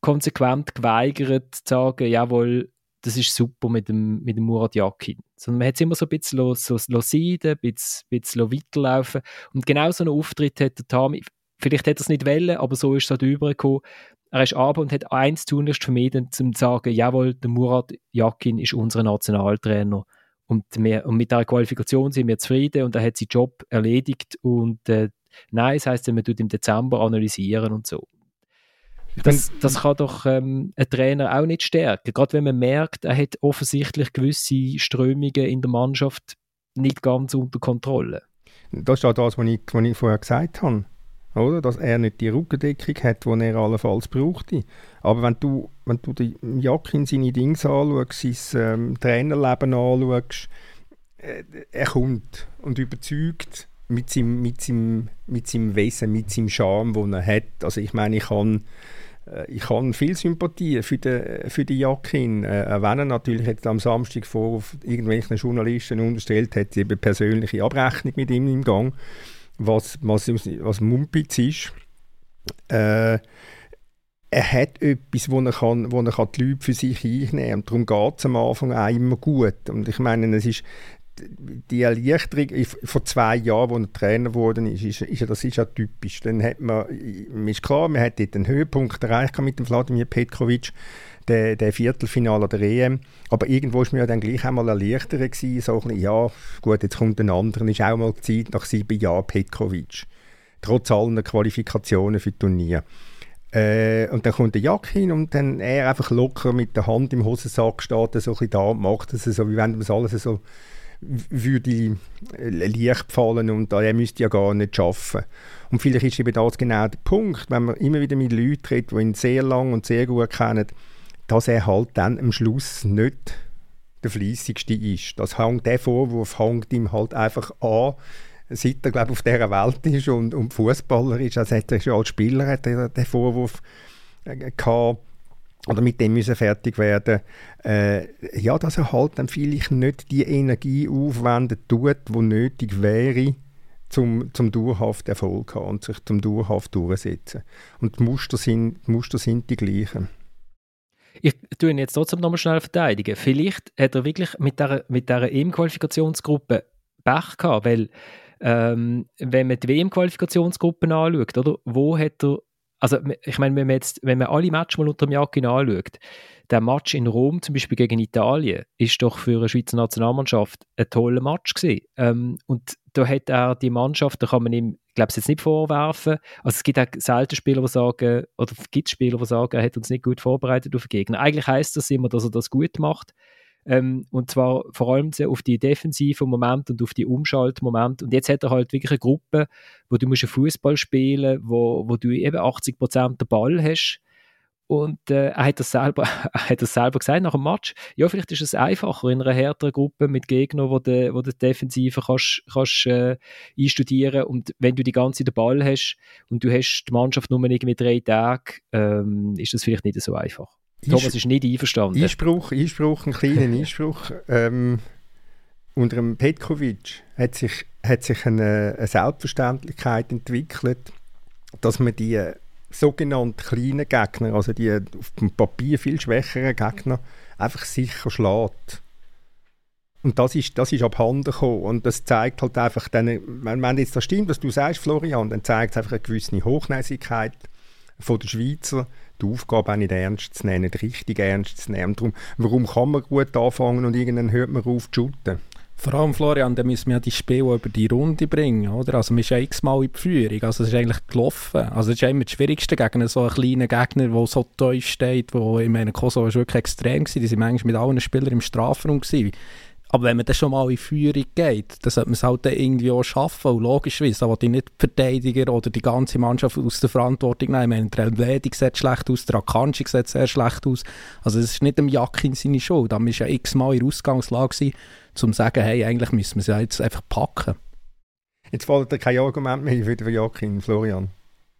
[SPEAKER 1] konsequent geweigert zu sagen, jawohl, das ist super mit dem, mit dem Murat Yakin. Sondern man hat es immer so ein bisschen so, so sein, ein bisschen, bisschen weiterlaufen. Und genau so einen Auftritt hat der Tami, vielleicht hätte er es nicht wollen, aber so ist es halt übergekommen. Er ist aber und hat eins tunlichst vermieden, um zu sagen, jawohl, der Murat Yakin ist unser Nationaltrainer. Und, wir, und mit dieser Qualifikation sind wir zufrieden und er hat seinen Job erledigt. Und äh, nein, das heisst, man tut im Dezember analysieren und so. Das, das kann doch ähm, ein Trainer auch nicht stärken. Gerade wenn man merkt, er hat offensichtlich gewisse Strömungen in der Mannschaft nicht ganz unter Kontrolle.
[SPEAKER 5] Das ist ja das, was ich, was ich vorher gesagt habe. Oder? Dass er nicht die Rückendeckung hat, die er allenfalls brauchte. Aber wenn du, wenn du die Jakin seine Dinge anschaust, sein ähm, Trainerleben anschaust, äh, er kommt und überzeugt mit seinem, mit, seinem, mit seinem Wesen, mit seinem Charme, den er hat. Also ich meine, ich kann ich habe viel Sympathie für den, für die Jakin, äh, wenn er natürlich jetzt am Samstag vor irgendwelchen Journalisten unterstellt hat, eben persönliche Abrechnung mit ihm im Gang, was, was, was Mumpitz ist. Äh, er hat etwas, wo er, kann, wo er kann die Leute für sich einnehmen kann. Darum geht es am Anfang auch immer gut. Und ich meine, es ist die Erleichterung vor zwei Jahren, als er Trainer geworden ist, ist, ist, das ist ja typisch. Dann hat man, ist klar, man hat einen Höhepunkt erreicht mit dem Vladimir Petkovic, der, der Viertelfinale der EM. Aber irgendwo war mir ja dann gleich einmal erleichtert gewesen, so ein ja, gut, jetzt kommt ein anderer, ist auch mal Zeit nach sieben Jahren Petkovic. Trotz allen Qualifikationen für Turnier. Äh, und dann kommt der Jack hin und dann er einfach locker mit der Hand im Hosensack steht, so ein bisschen da und macht es so, wie wenn man es alles so würde leicht fallen und er müsste ja gar nicht arbeiten. Und vielleicht ist eben das genau der Punkt, wenn man immer wieder mit Leuten redet, die ihn sehr lang und sehr gut kennen, dass er halt dann am Schluss nicht der Fleissigste ist. Das hängt, der Vorwurf hängt ihm halt einfach an, seit er glaube auf dieser Welt ist und, und Fußballer ist. Also hat er schon als Spieler hat er den Vorwurf äh, gehabt, oder mit dem müssen fertig werden, äh, ja, dass er halt dann vielleicht nicht die Energie aufwenden tut, die nötig wäre, zum, zum dauerhaft Erfolg haben und sich zum dauerhaft durchsetzen. Und die Muster sind, die Muster sind die gleichen.
[SPEAKER 1] Ich tue ihn jetzt trotzdem nochmal schnell verteidigen. Vielleicht hat er wirklich mit dieser, mit dieser EM-Qualifikationsgruppe Pech gehabt, weil ähm, wenn man die WM-Qualifikationsgruppen anschaut, oder, wo hat er also ich meine, wenn man jetzt, wenn man alle Matches mal unter dem Jakin anschaut, der Match in Rom zum Beispiel gegen Italien ist doch für eine Schweizer Nationalmannschaft ein toller Match gewesen. Ähm, und da hat er die Mannschaft, da kann man ihm, glaube ich, jetzt nicht vorwerfen. Also es gibt auch selten Spieler, die sagen, oder gibt Spieler, die sagen, er hat uns nicht gut vorbereitet auf den Gegner. Eigentlich heißt das immer, dass er das gut macht. Ähm, und zwar vor allem auf die defensiven Momente und auf die Umschaltmomente. Und jetzt hat er halt wirklich eine Gruppe, wo du musst Fußball spielen wo, wo du eben 80 Prozent den Ball hast. Und äh, er, hat das selber, [LAUGHS] er hat das selber gesagt nach dem Match. Ja, vielleicht ist es einfacher in einer härteren Gruppe mit Gegnern, wo du, wo die Defensive kannst, kannst äh, einstudieren Und wenn du die ganze den Ball hast und du hast die Mannschaft nur irgendwie drei Tage, ähm, ist das vielleicht nicht so einfach. Thomas ist nicht einverstanden.
[SPEAKER 5] Einspruch, Einspruch, einen kleinen Einspruch. Ähm, unter dem Petkovic hat sich, hat sich eine, eine Selbstverständlichkeit entwickelt, dass man die sogenannten kleinen Gegner, also die auf dem Papier viel schwächeren Gegner, einfach sicher schlägt. Und das ist, das ist abhanden gekommen. Und das zeigt halt einfach, dann, wenn, wenn jetzt das stimmt, was du sagst, Florian, dann zeigt es einfach eine gewisse Hochnäsigkeit von der Schweizer, die Aufgabe auch nicht ernst zu nehmen, nicht richtig ernst zu nehmen. Darum, warum kann man gut anfangen und irgendwann hört man auf zu shooten?
[SPEAKER 3] Vor allem, Florian, dann müssen wir ja die Spiele über die Runde bringen, oder? Also, man ist x-mal in die Führung, also es ist eigentlich gelaufen. Also, es ist immer das Schwierigste gegen so einen kleinen Gegner, der so tief steht, wo, ich meine, Kosovo war wirklich extrem gewesen, die sind manchmal mit allen Spielern im Strafraum gewesen. Aber wenn man dann schon mal in Führung geht, dann sollte man es halt dann irgendwie auch schaffen. Und logischerweise, da die nicht Verteidiger oder die ganze Mannschaft aus der Verantwortung nehmen. Ich meine, der Elvedi sieht schlecht aus, der Akanji sieht sehr schlecht aus. Also es ist nicht dem Jakin seine Schuld. Da war ja x-mal in der Ausgangslage, gewesen, um zu sagen, hey, eigentlich müssen wir es ja jetzt einfach packen.
[SPEAKER 5] Jetzt fällt dir kein Argument mehr für den Jakin, Florian.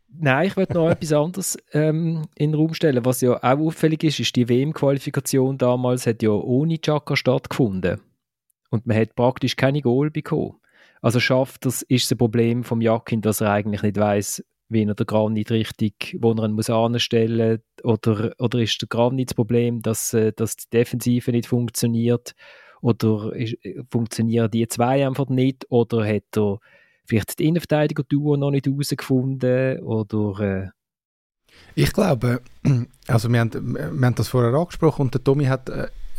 [SPEAKER 1] Nein, ich würde noch [LAUGHS] etwas anderes ähm, in den Raum stellen. Was ja auch auffällig ist, ist die WM-Qualifikation damals hat ja ohne Chaka stattgefunden. Und man hat praktisch keine Goal bekommen. Also schafft das, ist das Problem vom Jakin, dass er eigentlich nicht weiß, wie er den Granit richtig, wo er ihn muss anstellen oder oder ist der Granit das Problem, dass, äh, dass die Defensive nicht funktioniert? Oder funktionieren die zwei einfach nicht? Oder hat er vielleicht die Innenverteidiger-Duo noch nicht herausgefunden oder äh
[SPEAKER 2] ich glaube, [CLEARS THROAT] also wir haben, wir haben das vorher angesprochen und der Tommy hat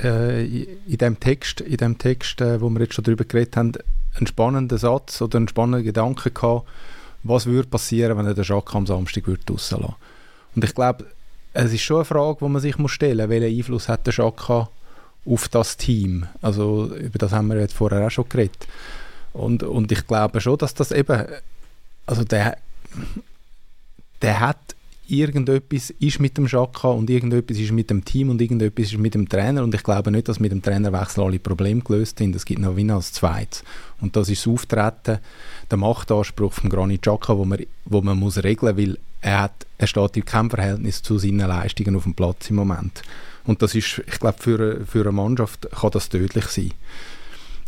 [SPEAKER 2] äh, in dem Text, in dem Text äh, wo wir jetzt schon darüber geredet haben, einen spannenden Satz oder einen spannenden Gedanken gehabt, was würde passieren, wenn er den Jacques am Samstag würde Und ich glaube, es ist schon eine Frage, die man sich muss stellen muss, welchen Einfluss hat der Jacques auf das Team? Also über das haben wir jetzt vorher auch schon geredet. Und, und ich glaube schon, dass das eben, also der, der hat irgendetwas ist mit dem Schaka und irgendetwas ist mit dem Team und irgendetwas ist mit dem Trainer und ich glaube nicht, dass mit dem Trainerwechsel alle Probleme gelöst sind. Es gibt noch Wien als Zweites. Und das ist das Auftreten, der Machtanspruch von Granit Xhaka, wo man, wo man muss regeln, weil er, hat, er steht in keinem Verhältnis zu seinen Leistungen auf dem Platz im Moment. Und das ist, ich glaube, für, für eine Mannschaft kann das tödlich sein.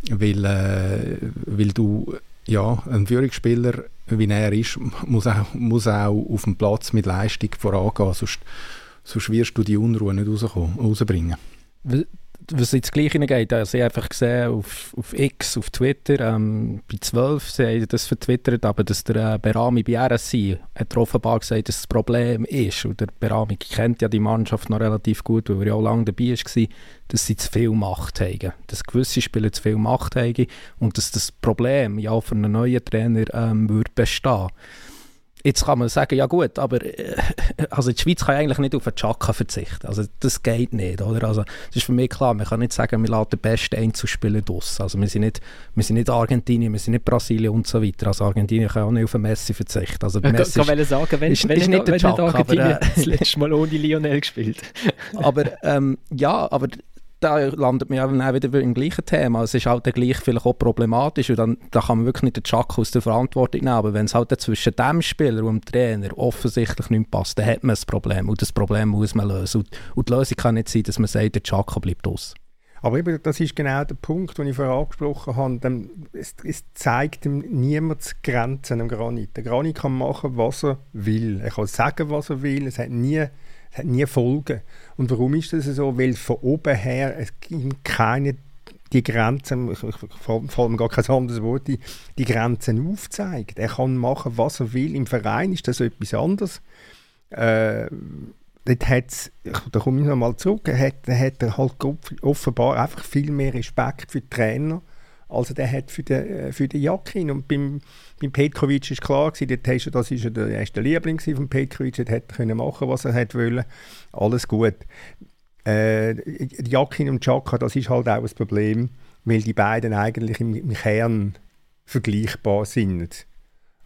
[SPEAKER 2] Weil, äh, weil du, ja, ein Führungsspieler wie er ist, muss auch, muss auch auf dem Platz mit Leistung vorangehen, sonst, sonst wirst du die Unruhe nicht rausbringen
[SPEAKER 3] was ins Gleiche hineingeht, also ich einfach gesehen auf, auf X, auf Twitter, ähm, bei 12, sie haben das vertwittert, aber dass der äh, Berami bei RSI hat offenbar gesagt, dass das Problem ist, und der Berami kennt ja die Mannschaft noch relativ gut, weil er ja auch lange dabei war, dass sie zu viel Macht haben, dass gewisse Spieler zu viel Macht haben und dass das Problem ja für einen neuen Trainer ähm, würde bestehen Jetzt kann man sagen, ja gut, aber äh, [LAUGHS] also die Schweiz kann eigentlich nicht auf einen Chaka verzichten. Also das geht nicht, oder? Also das ist für mich klar, man kann nicht sagen, wir lassen den besten Einzelspieler aus. Also wir sind, nicht, wir sind nicht Argentinien, wir sind nicht Brasilien und so weiter. Also Argentinien kann auch nicht auf einen Messi verzichten. Also [LAUGHS]
[SPEAKER 1] ja, Messi kann ist, sagen, wenn, ist, wenn, ist nicht, wenn Chaka, Argentinien aber, äh, das letzte Mal ohne Lionel gespielt. [LAUGHS]
[SPEAKER 3] aber ähm, ja, aber da landet man auch wieder im gleichen Thema. Es ist halt dann gleich vielleicht auch problematisch und dann da kann man wirklich nicht den Chuck aus der Verantwortung nehmen. Aber wenn es halt zwischen dem Spieler und dem Trainer offensichtlich nicht passt, dann hat man ein Problem und das Problem muss man lösen. Und, und die Lösung kann nicht sein, dass man sagt, der Chuck bleibt aus.
[SPEAKER 5] Aber eben, das ist genau der Punkt, den ich vorher angesprochen habe. Es, es zeigt ihm niemand Grenzen am Granit. Der Granit kann machen, was er will. Er kann sagen, was er will. Es hat nie nie Folgen. Und warum ist das so? Weil von oben her es gibt keine die Grenzen, ich, ich fällt mir gar kein anderes Wort die, die Grenzen aufzeigt. Er kann machen, was er will. Im Verein ist das etwas anderes. Äh, dort hat's, da komme ich nochmal zurück, hat, hat er halt offenbar einfach viel mehr Respekt für die Trainer als er hat für den, äh, für den Jakin. Und beim, beim Petkovic ist klar gewesen, das ist der erste Liebling von Petkovic, er können machen, was er wollen. Alles gut. Äh, Jakin und Chaka, das ist halt auch ein Problem, weil die beiden eigentlich im, im Kern vergleichbar sind.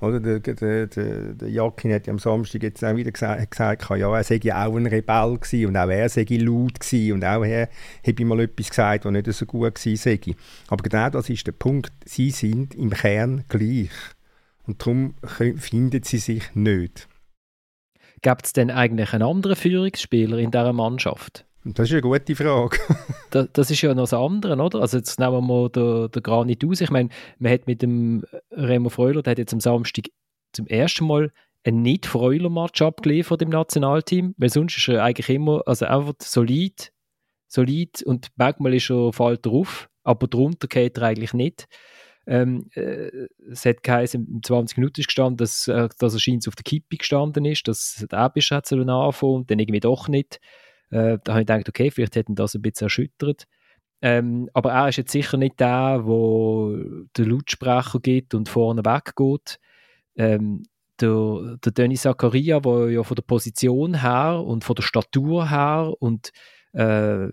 [SPEAKER 5] Oder der, der, der, der Jakin hat ja am Samstag jetzt auch wieder gesagt, ja, er sei auch ein Rebell gewesen und auch er sei laut gewesen und auch er habe mal etwas gesagt, was nicht so gut war. Aber genau das ist der Punkt. Sie sind im Kern gleich. Und darum finden sie sich nicht.
[SPEAKER 1] Gibt es denn eigentlich einen anderen Führungsspieler in dieser Mannschaft?
[SPEAKER 5] Das ist eine gute Frage. [LAUGHS]
[SPEAKER 1] das, das, ist ja noch das andere, oder? Also jetzt nehmen wir mal den, den Granit aus. Ich meine, man hat mit dem Remo Freuler, der hat jetzt am Samstag zum ersten Mal ein Nicht-Freuler-Match abgeliefert im Nationalteam, weil sonst ist er eigentlich immer, also einfach solid, solid und manchmal ist er fällt drauf, aber drunter geht er eigentlich nicht. Ähm, äh, es hat geheißen, im 20 Minuten ist gestanden, dass, äh, dass er scheint auf der Kippe gestanden ist, dass der Ebisch hat anfangen und dann irgendwie doch nicht. Äh, da habe ich gedacht, okay, vielleicht hätten das ein bisschen erschüttert. Ähm, aber er ist jetzt sicher nicht der, wo der Lautsprecher geht und vorne weggeht. Ähm, der, der Denis Zakaria, der ja von der Position her und von der Statur her und äh,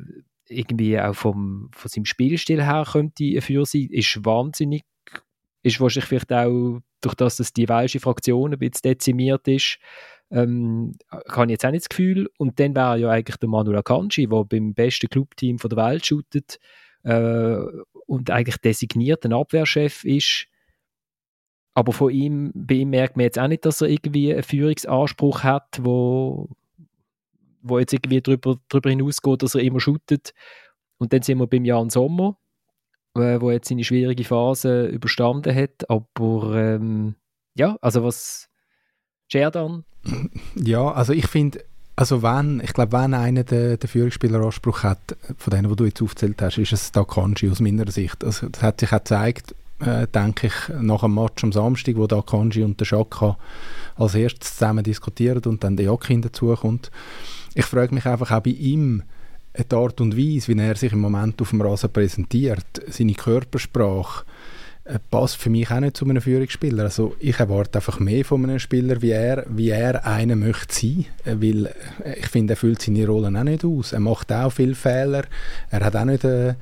[SPEAKER 1] irgendwie auch vom, von seinem Spielstil her könnte für sein, ist wahnsinnig, ist wahrscheinlich vielleicht auch durch das, dass die welsche Fraktion ein bisschen dezimiert ist, ähm, habe ich jetzt auch nicht das Gefühl. Und dann wäre ja eigentlich der Manuel Akanji, der beim besten Clubteam der Welt shootet äh, und eigentlich designiert ein Abwehrchef ist. Aber von ihm, bei ihm merkt man jetzt auch nicht, dass er irgendwie einen Führungsanspruch hat, wo, wo jetzt irgendwie darüber, darüber hinausgeht, dass er immer shootet. Und dann sind wir beim Jan Sommer, äh, wo jetzt seine schwierige Phase überstanden hat. Aber ähm, ja, also was Scherdan?
[SPEAKER 2] Ja, also ich finde, also wenn, ich glaube, wenn einer den, den Führungsspieleranspruch hat, von denen, die du jetzt aufgezählt hast, ist es Dakanji aus meiner Sicht. Also das hat sich auch gezeigt, äh, denke ich, nach dem Match am Samstag, wo Dakanji und der Schaka als erstes zusammen diskutieren und dann der Jakin dazukommt. Ich frage mich einfach auch bei ihm, die Art und Weise, wie er sich im Moment auf dem Rasen präsentiert, seine Körpersprache, passt für mich auch nicht zu einem Führungsspieler. Also ich erwarte einfach mehr von einem Spieler, wie er, wie er einer möchte sein, äh, weil äh, ich finde, er füllt seine Rollen auch nicht aus. Er macht auch viele Fehler. Er hat auch nicht, äh,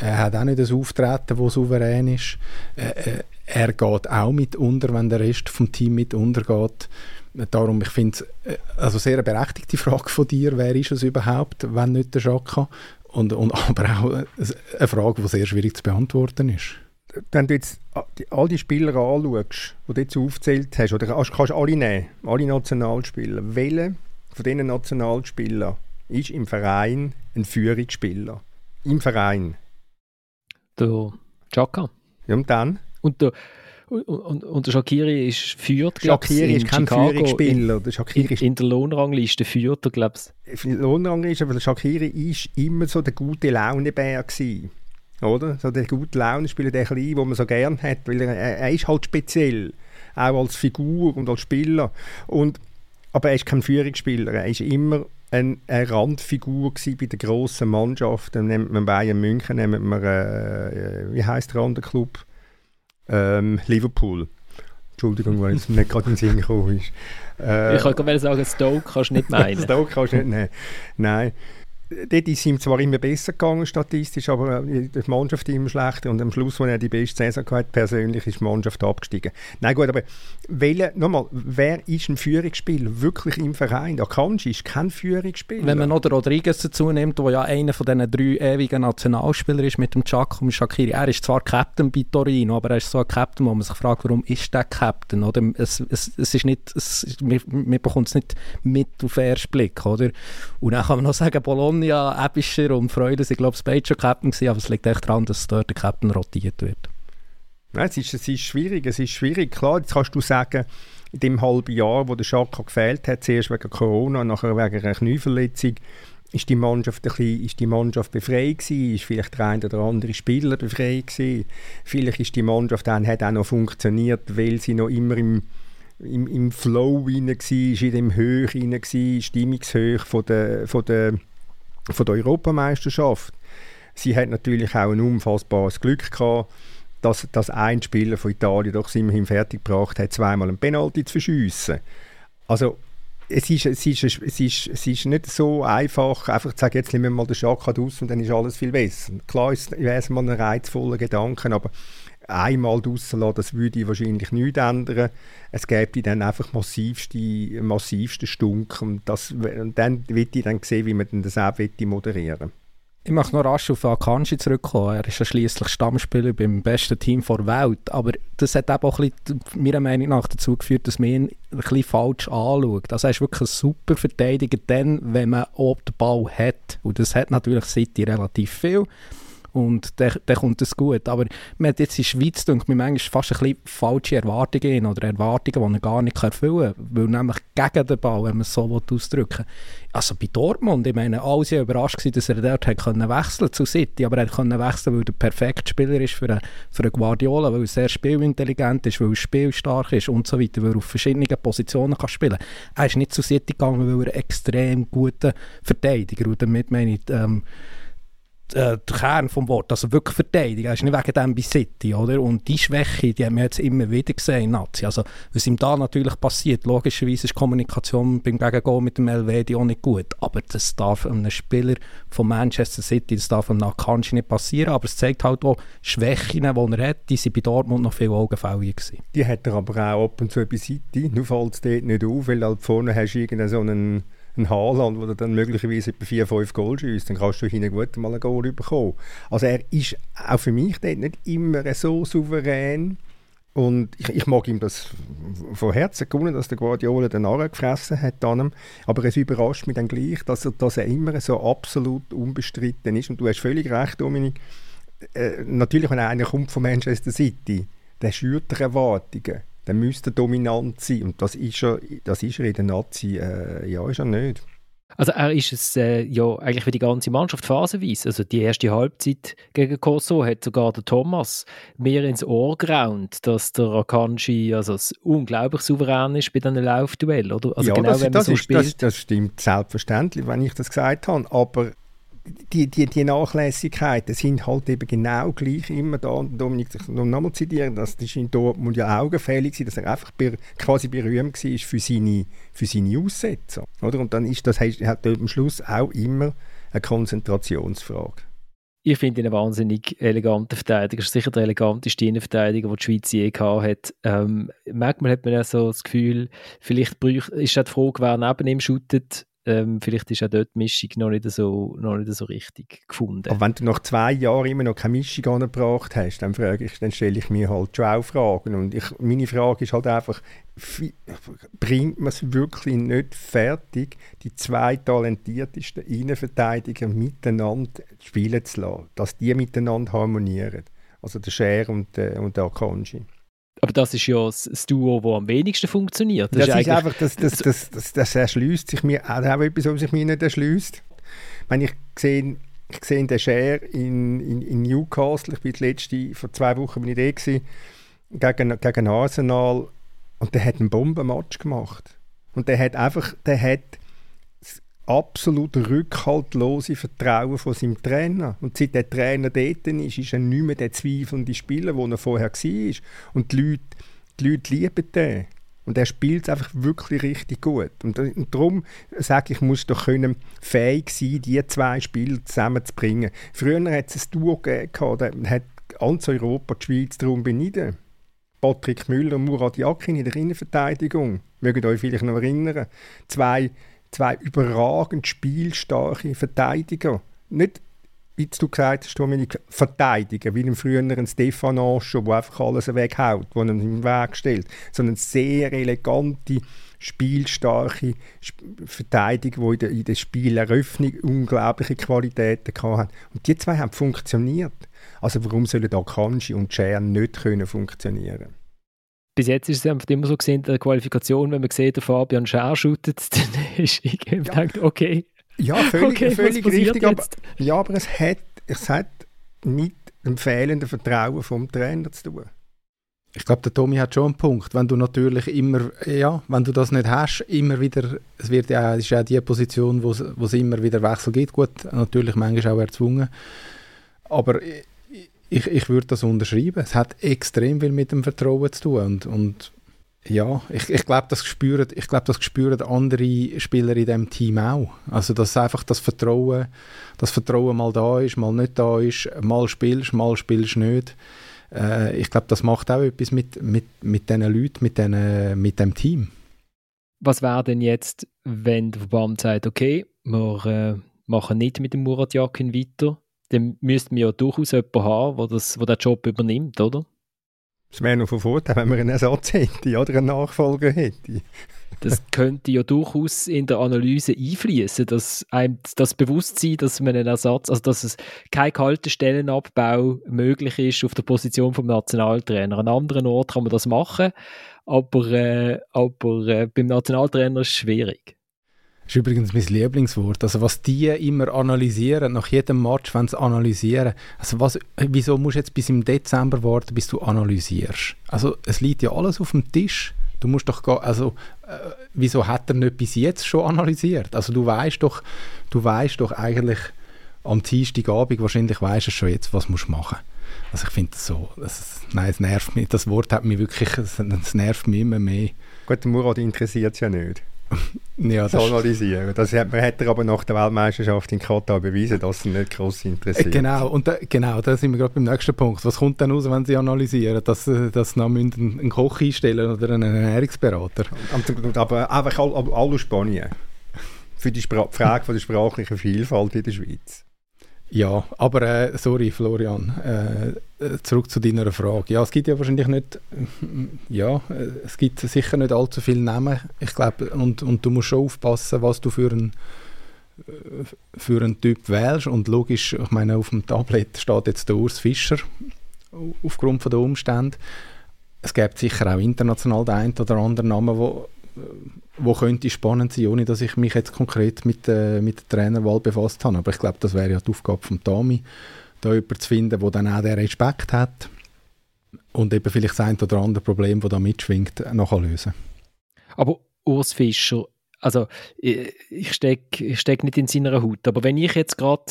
[SPEAKER 2] hat auch nicht ein Auftreten, das souverän ist. Äh, er geht auch mit unter, wenn der Rest vom Team mit untergeht. Darum, ich finde es also sehr eine berechtigte Frage von dir, wer ist es überhaupt, wenn nicht der Schaka? Und, und [LAUGHS] aber auch eine Frage, die sehr schwierig zu beantworten ist
[SPEAKER 5] wenn du jetzt all die Spieler anschaust, die du jetzt aufgezählt hast, oder kannst, kannst alle nehmen, alle Nationalspieler, welcher von diesen Nationalspielern ist im Verein ein Führungsspieler? Im Verein?
[SPEAKER 1] Der Chaka.
[SPEAKER 5] Ja, und dann?
[SPEAKER 1] Und der, und, und, und der Shakiri ist führt,
[SPEAKER 5] Shakiri ist kein
[SPEAKER 1] Chicago
[SPEAKER 5] Führungsspieler.
[SPEAKER 1] In, der Shakiri in, in der Lohnrangliste führt er, glaube
[SPEAKER 5] ich. In der Lohnrangliste, aber der Shakiri ist immer so der gute Launebär gewesen. Oder? So der gute Launenspieler, der Kleine, den man so gern hat, weil er, er ist halt speziell, auch als Figur und als Spieler. Und, aber er ist kein Führungsspieler, er ist immer eine, eine Randfigur bei der grossen Mannschaft. Dann nimmt man Bayern München, nimmt man, äh, wie heißt der andere Club? Ähm, Liverpool. Entschuldigung, weil es nicht gerade in den Sinn gekommen ist.
[SPEAKER 1] Äh, ich kann gerade sagen, Stoke kannst du nicht meinen. [LAUGHS]
[SPEAKER 5] Stoke kannst du nicht nehmen. Nein dort ist ihm zwar immer besser gegangen statistisch, aber äh, die Mannschaft immer schlechter und am Schluss, als er die beste Saison hatte, persönlich ist die Mannschaft abgestiegen. Nein gut, aber welche, nochmal, wer ist ein Führungsspieler wirklich im Verein? Akanji ist kein Führungsspieler.
[SPEAKER 3] Wenn man noch den Rodriguez dazu nimmt, der ja einer von diesen drei ewigen Nationalspielern ist mit dem und Shakiri, er ist zwar Captain bei Torino, aber er ist so ein Captain, wo man sich fragt, warum ist der Captain? Oder? Es, es, es ist nicht, es, man, man bekommt es nicht mit auf den ersten Blick. Oder? Und dann kann man noch sagen, Bologna Bologna, Ebischer und Freude sind, glaube ich, beide schon Captain gewesen, aber es liegt echt daran, dass dort der Captain rotiert wird.
[SPEAKER 5] Nein, es ist, es ist schwierig, es ist schwierig. Klar, jetzt kannst du sagen, in dem halben Jahr, wo der Schaka gefehlt hat, zuerst wegen Corona, nachher wegen einer Knieverletzung, ist die Mannschaft, ein bisschen, ist die Mannschaft befreit gewesen, ist vielleicht der eine oder andere Spieler befreit gewesen. Vielleicht ist die Mannschaft dann, hat auch noch funktioniert, weil sie noch immer im, im, im Flow rein war, in dem Höch rein war, Stimmungshöch von der, von der von der Europameisterschaft. Sie hat natürlich auch ein unfassbares Glück gehabt, dass, dass ein Spieler von Italien doch immerhin fertiggebracht hat, zweimal einen Penalty zu verschiessen. Also es ist, es, ist, es, ist, es ist nicht so einfach, einfach zu sagen, jetzt nehmen wir mal den Schakad aus und dann ist alles viel besser. Klar wäre es mal ein reizvoller Gedanke, aber einmal draussen lassen, das würde wahrscheinlich nichts ändern. Es gäbe dann einfach massivste, massivste Stunk und, das, und dann wird ich dann sehen, wie man das auch moderieren
[SPEAKER 3] ich möchte noch rasch auf Akanji zurückkommen. Er ist ja schliesslich Stammspieler beim besten Team der Welt. Aber das hat eben auch ein bisschen, meiner Meinung nach dazu geführt, dass man ihn ein bisschen falsch anschaut. Also er ist wirklich ein super Verteidiger, dann, wenn man auch den Ball hat. Und das hat natürlich City relativ viel und dann, dann kommt es gut. Aber man hat jetzt in der Schweiz denkt mir manchmal fast ein bisschen falsche Erwartungen oder Erwartungen, die man gar nicht erfüllen kann, weil nämlich gegen den Ball, wenn man es so ausdrücken will. Also bei Dortmund, ich meine, alle waren überrascht dass er dort hat können wechseln zu City, aber er konnte wechseln, weil er der perfekte Spieler ist für einen, für einen Guardiola, weil er sehr spielintelligent ist, weil er spielstark ist und so weiter, weil er auf verschiedenen Positionen kann spielen kann. Er ist nicht zu City gegangen, weil er ein extrem guter Verteidiger und damit meine ich, ähm, äh, der Kern vom Wort, also wirklich verteidigen. Er ist nicht wegen dem bei City, oder? Und die Schwäche, die haben wir jetzt immer wieder gesehen in Nazi. Also, was ihm da natürlich passiert, logischerweise ist Kommunikation beim Gegengehen mit dem LWD auch nicht gut. Aber das darf einem Spieler von Manchester City, das darf einem Akanji nicht passieren. Aber es zeigt halt auch Schwächen, die er hat, die sind bei Dortmund noch viel augenfälliger gewesen.
[SPEAKER 5] Die hat er aber auch ab und zu bei City. Nur fällt es dort nicht auf, weil halt vorne hast du irgendeinen so ein Haaland, wo dann möglicherweise etwa 4, 5 Goal schießt, dann kannst du hinten gut mal ein Goal bekommen. Also er ist auch für mich dort nicht immer so souverän. Und ich, ich mag ihm das von Herzen gewonnen, dass der Guardiola den Narren gefressen hat an aber es überrascht mich dann gleich, dass er, dass er immer so absolut unbestritten ist. Und du hast völlig recht, Dominik, äh, natürlich, wenn einer kommt von Manchester City, der schürt Erwartungen dann müsste er dominant sein. Und das ist er, das ist er in der Nazi, äh, ja, ist er nicht.
[SPEAKER 1] Also er ist es äh, ja eigentlich für die ganze Mannschaft phasenweise. Also die erste Halbzeit gegen Kosovo hat sogar der Thomas mehr ins Ohr geraunt, dass der Akanji also unglaublich souverän ist bei diesen Laufduell, oder? Also
[SPEAKER 5] ja, genau, das, das, so ist, das, das, stimmt selbstverständlich, wenn ich das gesagt habe. Aber die, die, die Nachlässigkeiten sind halt eben genau gleich immer da. Und Dominik, ich noch nochmal zitieren, das ist in Dortmund ja augenfällig dass er einfach quasi berühmt war für seine, für seine Aussetzer. Oder? Und dann ist das hat am Schluss auch immer eine Konzentrationsfrage.
[SPEAKER 1] Ich finde ihn einen wahnsinnig eleganten Verteidiger. sicher der eleganteste Innenverteidiger, den die Schweiz je gehabt hat. Ähm, manchmal hat man ja so das Gefühl, vielleicht ist die Frage, wer neben ihm shootet, ähm, vielleicht ist auch dort die Mischung noch nicht, so, noch nicht so richtig gefunden.
[SPEAKER 5] Aber wenn du nach zwei Jahren immer noch keine Mischung angebracht hast, dann, frage ich, dann stelle ich mir halt schon auch Fragen. Und ich, meine Frage ist halt einfach, bringt man es wirklich nicht fertig, die zwei talentiertesten Innenverteidiger miteinander spielen zu lassen, dass die miteinander harmonieren? Also der Scher und, äh, und der Akanji.
[SPEAKER 1] Aber das ist ja das Duo, das am wenigsten funktioniert.
[SPEAKER 5] Das, das ist, ist einfach, das, das, das, das, das erschließt sich mir auch etwas, was sich mir nicht erschließt. Wenn ich sehe, ich sehe den Share in, in, in Newcastle, ich bin die letzte, vor zwei Wochen bin ich da gewesen, gegen, gegen Arsenal und der hat einen Bombenmatch gemacht. Und der hat einfach, der hat absolut rückhaltlose Vertrauen von seinem Trainer. Und seit der Trainer dort ist, ist er nicht mehr der zweifelnde Spieler, der er vorher war. Und die Leute, die Leute lieben den. Und er spielt es einfach wirklich richtig gut. Und, und darum sage ich, muss doch können fähig sein, diese zwei Spieler zusammenzubringen. Früher hat es ein Duo gegeben, da hat ganz Europa die Schweiz darum beneidet. Patrick Müller und Murat Yakin in der Innenverteidigung. Mögt euch vielleicht noch erinnern. Zwei zwei überragend spielstarke Verteidiger. Nicht, wie du gesagt hast, Dominik, Verteidiger, wie im früheren Stefan Ancho, der einfach alles weghaut, der ihn im Weg stellt, sondern sehr elegante, spielstarke Verteidiger, die in der, Spieleröffnung unglaubliche Qualitäten hatten. Und die zwei haben funktioniert. Also warum sollen Akanji und Cern nicht können funktionieren
[SPEAKER 1] bis jetzt ist es einfach immer so gesehen, in der Qualifikation, wenn man sieht, der Fabian Scher shootet, [LAUGHS] dann [LAUGHS] ist ich ja. gedacht, okay.
[SPEAKER 5] Ja, völlig, okay, völlig richtig. Aber, ja, aber es hat, es hat mit dem fehlenden Vertrauen vom Trainer zu tun.
[SPEAKER 2] Ich glaube, der Tommy hat schon einen Punkt. Wenn du natürlich immer, ja, wenn du das nicht hast, immer wieder, es wird ja, es ist ja die Position, wo es immer wieder Wechsel gibt. Gut, natürlich manchmal auch erzwungen. Aber ich, ich würde das unterschreiben. Es hat extrem viel mit dem Vertrauen zu tun. Und, und ja, ich, ich glaube, das, spüren, glaub, das spüren andere Spieler in diesem Team auch. Also, dass einfach das Vertrauen, das Vertrauen mal da ist, mal nicht da ist, mal spielst, mal spielst nicht. Äh, ich glaube, das macht auch etwas mit, mit, mit diesen Leuten, mit, den, mit dem Team.
[SPEAKER 1] Was wäre denn jetzt, wenn der Verband sagt, okay, wir äh, machen nicht mit dem Murat Yakin weiter, dann müssten wir ja durchaus jemanden haben, der, das, der Job übernimmt, oder?
[SPEAKER 5] Es wäre noch von Vorteil, wenn man einen Ersatz hätte oder einen Nachfolger hätte.
[SPEAKER 1] das könnte ja durchaus in der Analyse einfließen, dass einem das Bewusstsein, dass man einen Ersatz, also dass es kein kalter Stellenabbau möglich ist auf der Position vom Nationaltrainer. An anderen Ort kann man das machen, aber, äh, aber äh, beim Nationaltrainer ist es schwierig.
[SPEAKER 2] Ist übrigens mein Lieblingswort. Also was die immer analysieren, nach jedem Match, wenn sie analysieren, also was, wieso musst du jetzt bis im Dezember warten, bis du analysierst? Also es liegt ja alles auf dem Tisch. Du musst doch also äh, wieso hat er nicht bis jetzt schon analysiert? Also du weißt doch, du weißt doch eigentlich, am Dienstagabend wahrscheinlich weisst du schon jetzt, was musst du machen. Also ich finde das so, das, nein, es nervt mich, das Wort hat mich wirklich, es, nervt mich immer mehr.
[SPEAKER 5] Gut, Murat interessiert es ja nicht. [LAUGHS]
[SPEAKER 2] ja,
[SPEAKER 5] das analysieren. Das hat, man hat er aber nach der Weltmeisterschaft in Katar bewiesen, dass er nicht gross interessiert.
[SPEAKER 2] Genau, und da, genau, da sind wir gerade beim nächsten Punkt. Was kommt dann raus, wenn Sie analysieren, dass, äh, Sie einen, einen Koch einstellen oder einen Ernährungsberater?
[SPEAKER 5] Aber einfach all, all, all Spanien. Für die Spra Frage von der sprachlichen Vielfalt in der Schweiz.
[SPEAKER 2] Ja, aber äh, sorry Florian, äh, äh, zurück zu deiner Frage. Ja, es gibt ja wahrscheinlich nicht, ja, äh, es gibt sicher nicht allzu viele Namen. Ich glaube, und, und du musst schon aufpassen, was du für einen äh, für einen Typ wählst. Und logisch, ich meine, auf dem Tablet steht jetzt der Urs Fischer aufgrund von der Umstände. Es gibt sicher auch international den einen oder anderen Namen, wo wo könnte spannend sein, ohne dass ich mich jetzt konkret mit, äh, mit der Trainerwahl befasst habe. Aber ich glaube, das wäre ja die Aufgabe von Tami, da jemanden zu finden, der dann auch den Respekt hat und eben vielleicht das ein oder andere Problem, das da mitschwingt, nachher lösen.
[SPEAKER 1] Aber Urs Fischer, also ich stecke ich steck nicht in seiner Haut, aber wenn ich jetzt gerade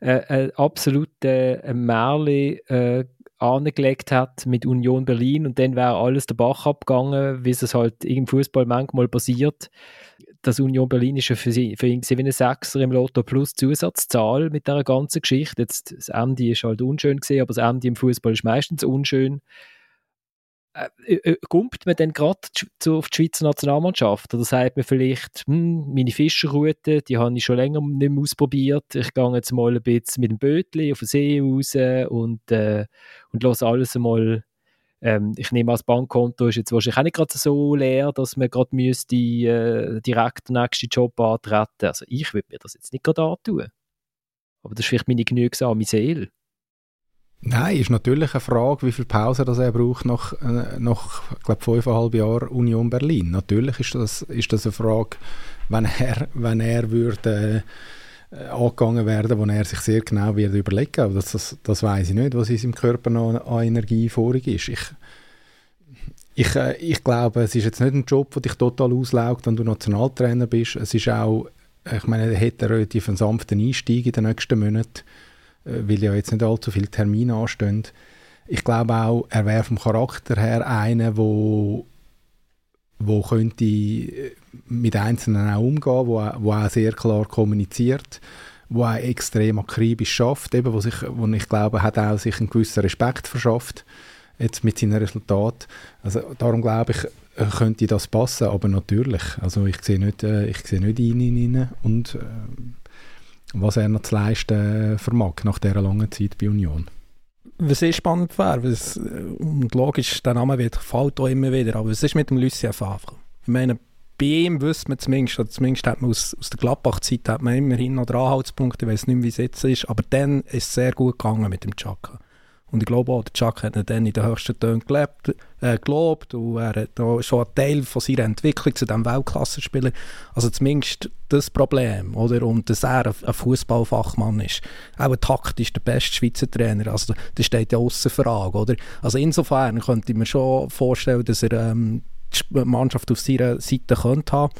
[SPEAKER 1] äh, äh, absolut äh, Märli äh, angelegt hat mit Union Berlin und dann wäre alles der Bach abgegangen, wie es halt im Fußball manchmal passiert. Das Union Berlin ist ja für, sie, für ihn wie ein Sechser im Lotto plus Zusatzzahl mit dieser ganzen Geschichte. Jetzt, das Ende ist halt unschön gesehen, aber das Ende im Fußball ist meistens unschön. Äh, äh, kommt man dann gerade auf die Schweizer Nationalmannschaft? Oder sagt man vielleicht, hm, meine Fischerroute, die habe ich schon länger nicht mehr ausprobiert. Ich gehe jetzt mal ein bisschen mit dem Bötli auf den See raus und, äh, und lasse alles einmal. Ähm, ich nehme als Bankkonto ist jetzt wahrscheinlich auch nicht gerade so leer, dass man gerade müsste äh, direkt den nächsten Job antreten. Also ich würde mir das jetzt nicht gerade antun. Aber das ist vielleicht meine genügsame Seele.
[SPEAKER 2] Nein, ist natürlich eine Frage, wie viel Pause das er braucht nach, äh, nach glaube fünfeinhalb Jahren Union Berlin. Natürlich ist das, ist das eine Frage, wenn er, wenn er würde äh, angegangen werden, wo er sich sehr genau wird überlegen. Aber das, das, das weiß ich nicht, was in seinem Körper noch an Energie vorig ist. Ich, ich, äh, ich glaube, es ist jetzt nicht ein Job, der dich total auslaugt, wenn du Nationaltrainer bist. Es ist auch, ich meine, er hat relativ einen sanften Einstieg in den nächsten Monaten weil ja jetzt nicht allzu viele Termine anstehen. Ich glaube auch, er wäre vom Charakter her einer, wo wo könnte äh, mit Einzelnen auch umgehen, wo, wo auch sehr klar kommuniziert, wo auch extrem akribisch schafft, eben, wo, sich, wo ich glaube, hat auch sich einen gewissen Respekt verschafft jetzt mit seinen Resultaten. Also darum glaube ich, äh, könnte das passen, aber natürlich, also ich sehe nicht, ich sehe nicht in ihn rein und äh, was er noch zu leisten vermag nach dieser langen Zeit bei Union.
[SPEAKER 3] Was ist spannend wäre, was, und logisch, der Name wird, fällt auch immer wieder, aber was ist mit dem Lucien Favre? Ich meine, bei ihm wüsste man zumindest, oder zumindest hat man aus, aus der Gladbach-Zeit hat man immerhin noch Anhaltspunkte, ich weiß nicht, wie es jetzt ist, aber dann ist es sehr gut gegangen mit dem Chaka. Und ich glaube auch, der Chuck hat dann in den höchsten Tönen gelebt, äh, gelobt und er hat auch schon einen Teil von seiner Entwicklung zu diesem Weltklassenspieler. Also zumindest das Problem, oder? Und dass er ein Fußballfachmann ist. Auch taktisch der beste Schweizer Trainer. Also das steht ja außer Frage, oder? Also insofern könnte ich mir schon vorstellen, dass er ähm, die Mannschaft auf seiner Seite könnte haben.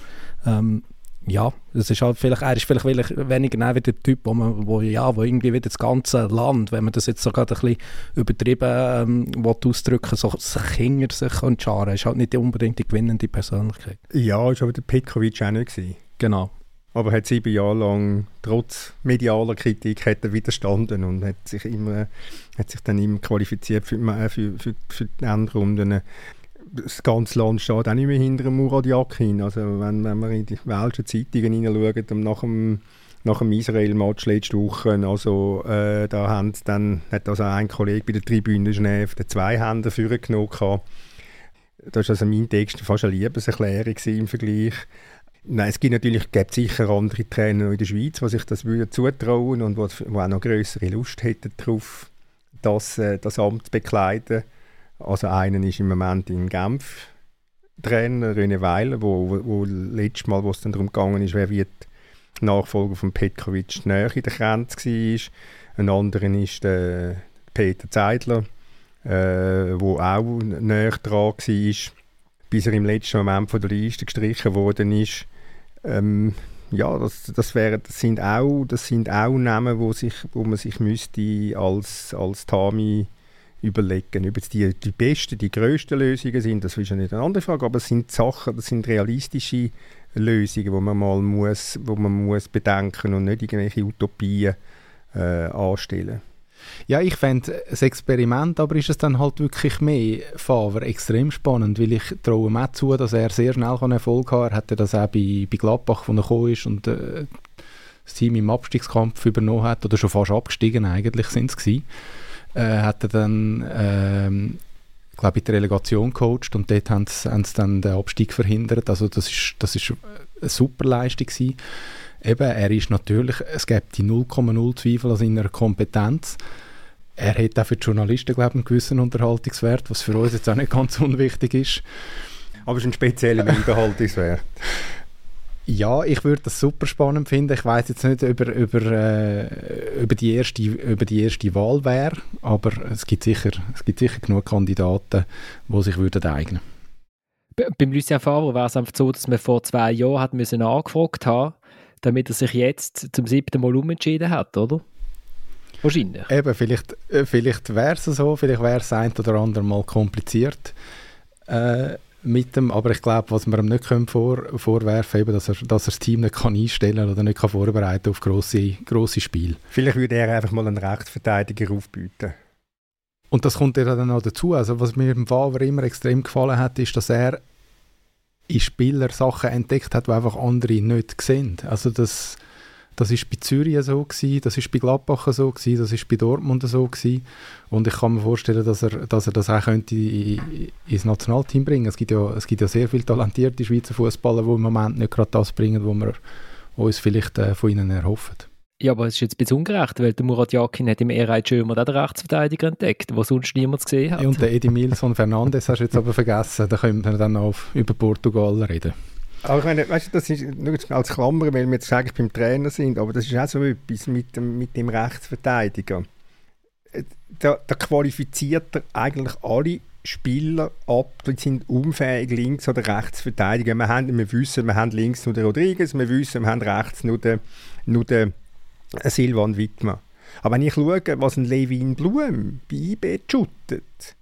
[SPEAKER 3] Ähm, ja, das ist halt vielleicht, er ist vielleicht weniger wie der Typ, wo man, wo, ja, wo irgendwie wieder das ganze Land, wenn man das jetzt sogar ein bisschen übertrieben ähm, ausdrücken so sich hinter sich scharen ist halt nicht unbedingt die gewinnende Persönlichkeit.
[SPEAKER 5] Ja, ist aber der Petkovic auch nicht gewesen.
[SPEAKER 3] Genau.
[SPEAKER 5] Aber er hat sieben Jahre lang trotz medialer Kritik hat er widerstanden und hat sich immer, hat sich dann immer qualifiziert für, für, für, für die Endrunden das ganze Land steht auch nicht mehr hinter dem Murat Yakin. Also wenn, wenn wir in die welschen Zeitungen hineinschauen, nach dem, nach dem Israel-Match letzte Woche, also äh, da haben dann, hat also ein Kollege bei der Tribüne schnell den Zweihänder vorgenommen gehabt. Das war also mein Text fast eine Liebeserklärung im Vergleich. Nein, es gibt natürlich gibt sicher andere Trainer in der Schweiz, die sich das würden zutrauen und die auch noch größere Lust hätten darauf, das, äh, das Amt zu bekleiden. Also einen ist im Moment in Genf Trainer, René Weiler, wo, wo, letztes Mal, wo es dann darum gegangen ist, wer wird Nachfolger von Petkovic näher in der Grenze war. Ein anderer ist der Peter Zeidler, äh, wo auch näher dran war, bis er im letzten Moment von der Liste gestrichen worden ist. Ähm, ja, das, das, wär, das, sind auch, das sind auch Namen, wo, sich, wo man sich müsste als, als Tami überlegen. Ob es die, die besten, die grössten Lösungen sind, das ist ja nicht eine andere Frage, aber es sind Sachen, das sind realistische Lösungen, wo man mal muss, wo man muss bedenken und nicht irgendwelche Utopien äh, anstellen.
[SPEAKER 2] Ja, ich fände das Experiment, aber ist es dann halt wirklich mehr Favre extrem spannend, weil ich traue mir zu, dass er sehr schnell Erfolg haben kann. Er hatte das auch bei, bei Gladbach, wo er gekommen ist und äh, das Team im Abstiegskampf übernommen hat, oder schon fast abgestiegen eigentlich sind es äh, hat er dann ähm, glaube ich, die Relegation gecoacht und dort haben sie, haben sie dann den Abstieg verhindert. Also das ist, das ist eine super Leistung gewesen. Eben, er ist natürlich, es gibt die 0,0 Zweifel an seiner Kompetenz. Er hat auch für die Journalisten, glaube ich, einen gewissen Unterhaltungswert, was für uns jetzt auch nicht ganz [LAUGHS] unwichtig ist.
[SPEAKER 5] Aber es ist ein spezieller Unterhaltungswert. [LAUGHS]
[SPEAKER 2] Ja, ich würde das super spannend finden. Ich weiß jetzt nicht über, über, äh, über, die erste, über die erste Wahl wäre, aber es gibt, sicher, es gibt sicher genug Kandidaten, die sich würden eignen
[SPEAKER 1] würden. Beim Lucien Favre war es einfach so, dass man vor zwei Jahren hat müssen angefragt haben, damit er sich jetzt zum siebten Mal umentschieden hat, oder?
[SPEAKER 2] Wahrscheinlich. Eben, vielleicht, äh, vielleicht wäre es so, vielleicht wäre es ein oder andere Mal kompliziert. Äh, mit dem, aber ich glaube, was wir ihm nicht können vor, vorwerfen können, dass er, dass er das Team nicht kann einstellen oder nicht kann vorbereiten auf grosse, grosse Spiele.
[SPEAKER 5] Vielleicht würde er einfach mal einen Rechtsverteidiger aufbieten.
[SPEAKER 2] Und das kommt ja dann noch dazu. Also was mir im Favre immer extrem gefallen hat, ist, dass er in Spieler Sachen entdeckt hat, die einfach andere nicht sehen. Also das das ist bei Zürich so gewesen, das ist bei Gladbach so gewesen, das ist bei Dortmund so gewesen. Und ich kann mir vorstellen, dass er, dass er das auch könnte ins Nationalteam bringen. Es gibt ja, es gibt ja sehr viele talentierte Schweizer Fußballer, die im Moment nicht gerade das bringen, was wir uns vielleicht äh, von ihnen erhoffen.
[SPEAKER 1] Ja, aber es ist jetzt ein bisschen ungerecht, weil der Murat Yakin hat im Erhard Schömer den Rechtsverteidiger entdeckt, den sonst niemand gesehen hat.
[SPEAKER 2] Ja, und der Edimilson Fernandes hast du jetzt aber vergessen, da können wir dann noch über Portugal reden.
[SPEAKER 5] Aber ich meine, weißt du, das ist nur als Klammer, weil wir jetzt eigentlich beim Trainer sind, aber das ist auch so etwas mit dem, mit dem Rechtsverteidiger. Da, da qualifiziert er eigentlich alle Spieler ab, die sind unfähig links oder rechts verteidigen. Wir, haben, wir wissen, wir haben links nur den Rodriguez, wir wissen, wir haben rechts nur den, nur den Silvan Wittmann. Aber wenn ich schaue, was ein Levin Blum bei IB shootet,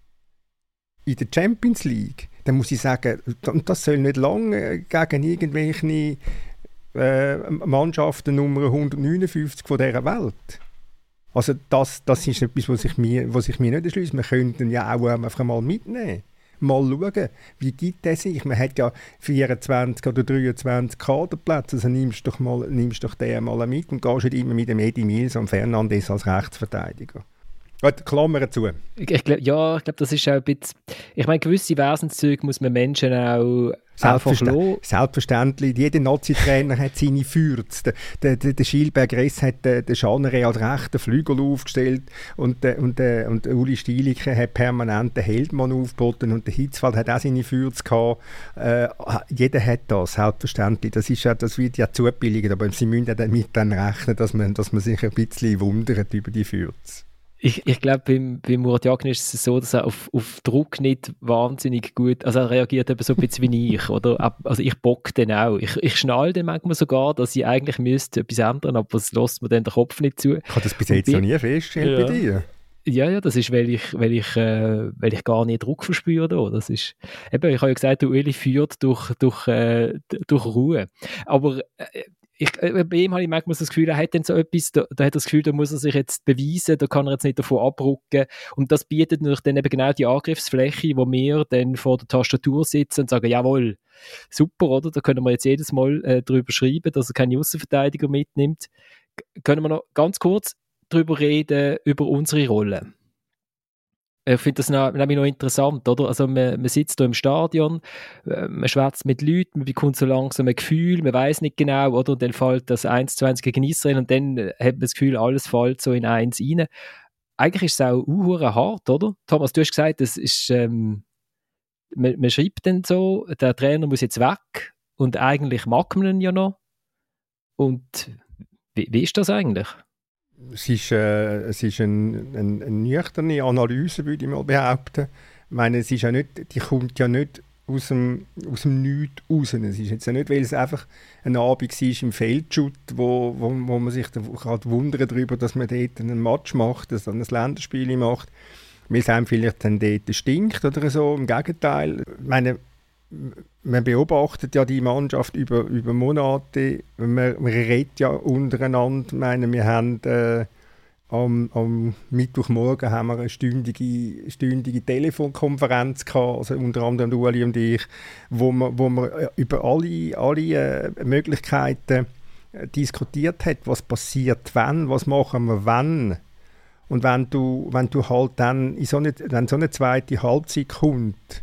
[SPEAKER 5] in der Champions League, dann muss ich sagen, und das soll nicht lange gegen irgendwelche äh, Mannschaften Nummer 159 von dieser Welt. Also das, das ist etwas, was ich mir, was ich mir nicht erschließe. Wir könnten ja auch einfach mal mitnehmen. Mal schauen, wie gibt es sich. Man hat ja 24 oder 23 Kaderplätze, also nimmst doch, mal, nimmst doch den mal mit und gehst nicht immer mit dem Eddie Mills und Fernandes als Rechtsverteidiger. Gut, Klammern zu.
[SPEAKER 1] Ich, ich glaub, ja, ich glaube, das ist auch ein bisschen. Ich meine, gewisse Wesenszüge muss man Menschen auch
[SPEAKER 5] Selbstverständlich, Selbstverständlich. Jeder Nazi-Trainer hat seine Fürze. Der, der, der Schielberg Ress hat den, den Schanere als rechten Flügel aufgestellt und, der, und, der, und Uli Stielicke hat permanent den Heldmann aufgeboten und der Hitzfeld hat auch seine Fürze gehabt. Äh, jeder hat das, selbstverständlich. Das, ist ja, das wird ja zugebilligt, aber sie müssen damit dann rechnen, dass man, dass man sich ein bisschen wundert über die Fürze.
[SPEAKER 1] Ich, ich glaube, beim, beim Murat Yakin ist es so, dass er auf, auf Druck nicht wahnsinnig gut, also er reagiert eben so ein bisschen wie ich, oder? Also ich bock den auch. Ich, ich schnall den manchmal sogar, dass ich eigentlich müsste etwas ändern, aber es lässt mir dann den Kopf nicht zu.
[SPEAKER 5] Ich habe das bis jetzt noch nie festgestellt ja. bei dir.
[SPEAKER 1] Ja, ja, das ist, weil ich, weil ich, äh, weil ich gar nicht Druck verspüre. Da. Das ist, eben, ich habe ja gesagt, der Ueli führt durch, durch, äh, durch Ruhe. Aber äh, ich, äh, bei ihm habe ich manchmal das Gefühl, er hat dann so etwas, da, da hat er das Gefühl, da muss er sich jetzt beweisen, da kann er jetzt nicht davon abrücken. Und das bietet natürlich dann eben genau die Angriffsfläche, wo wir dann vor der Tastatur sitzen und sagen, jawohl, super, oder? Da können wir jetzt jedes Mal äh, drüber schreiben, dass er keine Außenverteidiger mitnimmt. Können wir noch ganz kurz drüber reden, über unsere Rolle? Ich finde das nämlich noch interessant, oder? Also man, man sitzt hier im Stadion, äh, man schwätzt mit Leuten, man bekommt so langsam ein Gefühl, man weiß nicht genau, oder? Und dann fällt das 1-20 gegen Israel und dann äh, hat man das Gefühl, alles fällt so in eins rein. Eigentlich ist es auch uh, hart, oder? Thomas, du hast gesagt, das ist, ähm, man, man schreibt dann so, der Trainer muss jetzt weg und eigentlich mag man ihn ja noch. Und wie, wie ist das eigentlich?
[SPEAKER 5] Es ist, äh, es ist ein, ein, eine nüchterne Analyse, würde ich mal behaupten. Ich meine, es ist ja nicht, die kommt ja nicht aus dem, aus dem Nichts raus. Es ist jetzt nicht, weil es einfach ein Abend war im Feldschutt, wo, wo, wo man sich halt wundern darüber, dass man dort einen Match macht, dass man ein Länderspiel macht, weil es einem vielleicht dann dort stinkt oder so. Im Gegenteil. Ich meine, man beobachtet ja die Mannschaft über, über Monate. Man, man redet ja untereinander. Ich meine, wir haben... Äh, am, am, Mittwochmorgen haben wir eine stündige, stündige Telefonkonferenz gehabt, also unter anderem Uli und ich, wo man, wo man äh, über alle, alle äh, Möglichkeiten äh, diskutiert hat, was passiert wenn, was machen wir wenn. Und wenn du, wenn du halt dann in so eine, wenn so eine zweite Halbzeit kommt,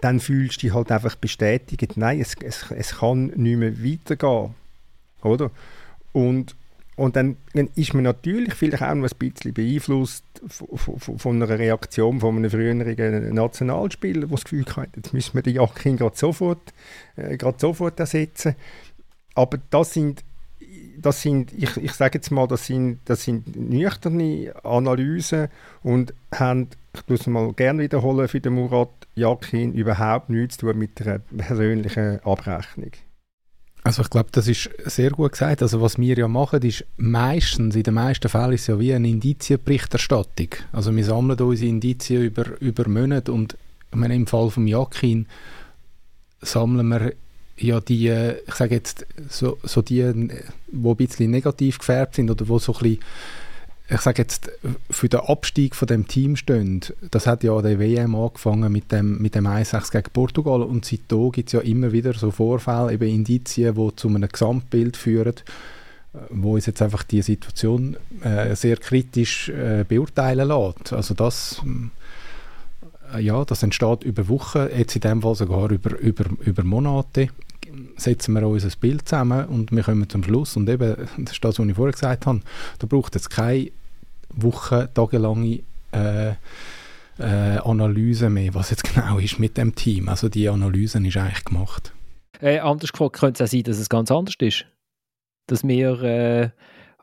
[SPEAKER 5] dann fühlst du dich halt einfach bestätigt, nein, es, es, es kann nicht mehr weitergehen. Oder? Und und dann, dann, ist man natürlich vielleicht auch noch ein bisschen beeinflusst von, von, von einer Reaktion von einem früheren Nationalspieler, der das Gefühl hat, jetzt müssen wir den Jackin gerade sofort, äh, sofort ersetzen. Aber das sind, das sind ich, ich sage jetzt mal, das sind, das sind nüchterne Analysen und haben, ich muss es mal gerne wiederholen, für den Murat Jackin überhaupt nichts zu tun mit einer persönlichen Abrechnung.
[SPEAKER 2] Also ich glaube, das ist sehr gut gesagt. Also was wir ja machen, ist meistens, in den meisten Fällen ist es ja wie eine Indizienberichterstattung. Also wir sammeln unsere Indizien über, über Monate und meine, im Fall von Jakin sammeln wir ja die, ich sage jetzt, so, so die, die ein bisschen negativ gefärbt sind oder wo so ein bisschen ich sage jetzt, für den Abstieg von dem Team stehen, das hat ja der WM angefangen mit dem, mit dem 1-6 gegen Portugal und seitdem gibt es ja immer wieder so Vorfälle, eben Indizien, die zu einem Gesamtbild führen, wo uns jetzt einfach die Situation äh, sehr kritisch äh, beurteilen lässt. Also das, äh, ja, das entsteht über Wochen, jetzt in dem Fall sogar über, über, über Monate setzen wir uns ein Bild zusammen und wir kommen zum Schluss. Und eben, das ist das, was ich vorher gesagt habe, da braucht es keine Wochen, tagelange äh, äh, Analyse mehr, was jetzt [LAUGHS] genau ist mit dem Team. Also die Analyse ist eigentlich gemacht.
[SPEAKER 1] Äh, anders gefragt, könnte es auch sein, dass es ganz anders ist? Dass wir äh,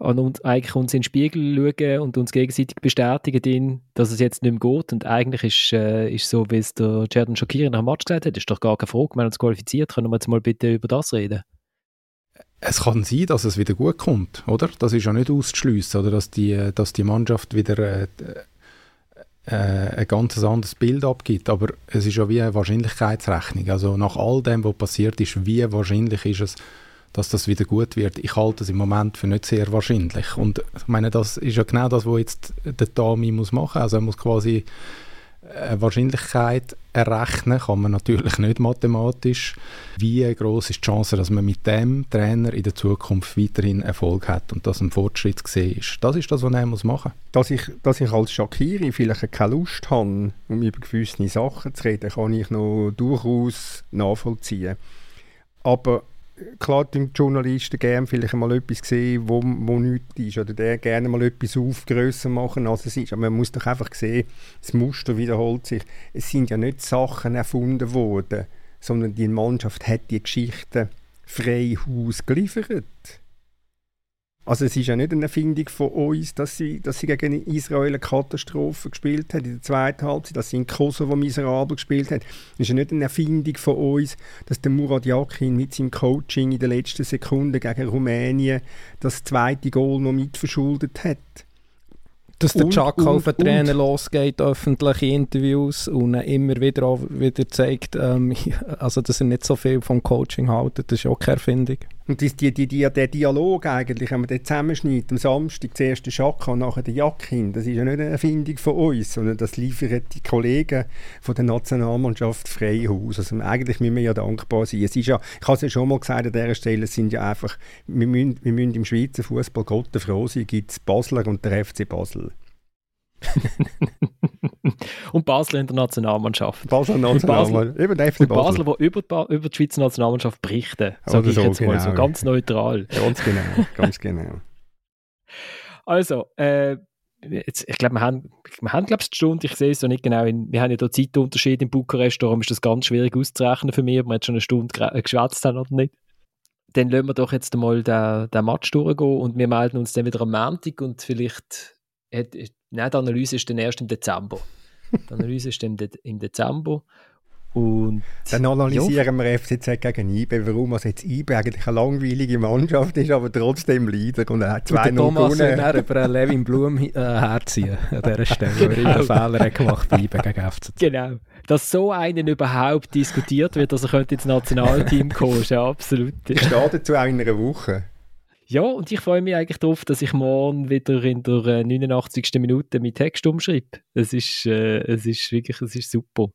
[SPEAKER 1] an uns, eigentlich uns in den Spiegel schauen und uns gegenseitig bestätigen, dass es jetzt nicht mehr geht. Und eigentlich ist äh, so, wie es der Jordan Shakiri nach dem Match gesagt hat, ist doch gar keine Frage. Wir haben uns qualifiziert, können wir jetzt mal bitte über das reden?
[SPEAKER 2] Es kann sein, dass es wieder gut kommt, oder? Das ist ja nicht auszuschliessen, oder? Dass die, dass die Mannschaft wieder äh, äh, ein ganz anderes Bild abgibt. Aber es ist ja wie eine Wahrscheinlichkeitsrechnung. Also nach all dem, was passiert ist, wie wahrscheinlich ist es, dass das wieder gut wird. Ich halte es im Moment für nicht sehr wahrscheinlich. Und ich meine, das ist ja genau das, was jetzt der Tami muss machen. Also er muss quasi eine Wahrscheinlichkeit errechnen, kann man natürlich nicht mathematisch. Wie groß ist die Chance, dass man mit dem Trainer in der Zukunft weiterhin Erfolg hat und dass ein Fortschritt gesehen ist? Das ist das, was er muss machen muss.
[SPEAKER 5] Dass ich, dass ich als Shakiri vielleicht keine Lust habe, um über gewisse Sachen zu reden, kann ich noch durchaus nachvollziehen. Aber klar die Journalisten gerne vielleicht mal etwas sehen, wo, wo nichts ist, oder der gerne mal etwas aufgrößer machen, als es ist. Aber man muss doch einfach sehen, das Muster wiederholt sich. Es sind ja nicht Sachen erfunden worden, sondern die Mannschaft hat die Geschichte frei Haus geliefert. Also es ist ja nicht eine Erfindung von uns, dass sie, dass sie gegen Israel eine Katastrophe gespielt hat in der zweiten Halbzeit, dass sie in Kosovo miserabel gespielt hat. Es ist ja nicht eine Erfindung von uns, dass der Murat Yakin mit seinem Coaching in der letzten Sekunde gegen Rumänien das zweite Goal noch mitverschuldet hat
[SPEAKER 3] dass der Chuck auf den Trainer losgeht, öffentliche Interviews und immer wieder wieder zeigt, ähm, [LAUGHS] also dass er nicht so viel vom Coaching hält, das ist auch keine Erfindung.
[SPEAKER 5] Und die, die, die, der Dialog eigentlich, wenn man den zusammenschneidet, am Samstag zuerst der Schaka und nachher der Jackin, das ist ja nicht eine Erfindung von uns, sondern das liefern die Kollegen von der Nationalmannschaft frei aus. Also eigentlich müssen wir ja dankbar sein. Es ist ja, ich habe es ja schon mal gesagt an dieser Stelle, es sind ja einfach, wir müssen, wir müssen im Schweizer Fußball Gott froh sein, gibt es Basler und der FC Basel.
[SPEAKER 1] Und Basel in der Nationalmannschaft.
[SPEAKER 5] Basel Nationalmannschaft.
[SPEAKER 1] Eben der FC Basel. Basel, die über, über die Schweizer Nationalmannschaft berichten. Sage ich so, jetzt genau. mal so ganz neutral.
[SPEAKER 5] Ganz genau, ganz genau. [LAUGHS]
[SPEAKER 1] Also, äh, jetzt, ich glaube, wir haben, wir haben glaube ich, die Stunde, ich sehe es so nicht genau, in, wir haben ja da Zeitunterschied in Bukarest, darum ist das ganz schwierig auszurechnen für mich, ob wir jetzt schon eine Stunde äh, geschwätzt haben oder nicht. Dann lassen wir doch jetzt mal den, den Match durchgehen und wir melden uns dann wieder am Montag und vielleicht hat, Nein, die Analyse ist dann erst im Dezember. Die Analyse ist im, De im Dezember. Und,
[SPEAKER 5] Dann analysieren ja. wir FCZ gegen IB, warum also jetzt IB eigentlich eine langweilige Mannschaft ist, aber trotzdem Leader und er hat zwei
[SPEAKER 3] und Thomas wird über Levin Blum äh, herziehen an dieser Stelle, weil er einen Fehler gemacht bei IB gegen FCZ.
[SPEAKER 1] Genau. Dass so einen überhaupt diskutiert wird, dass er könnte ins Nationalteam kommen, ist ja absolut...
[SPEAKER 5] Ich stehe dazu auch in einer Woche.
[SPEAKER 1] Ja, und ich freue mich eigentlich darauf, dass ich morgen wieder in der 89. Äh, Minute mit Text umschreibe. Es ist, äh, es ist wirklich, es ist super.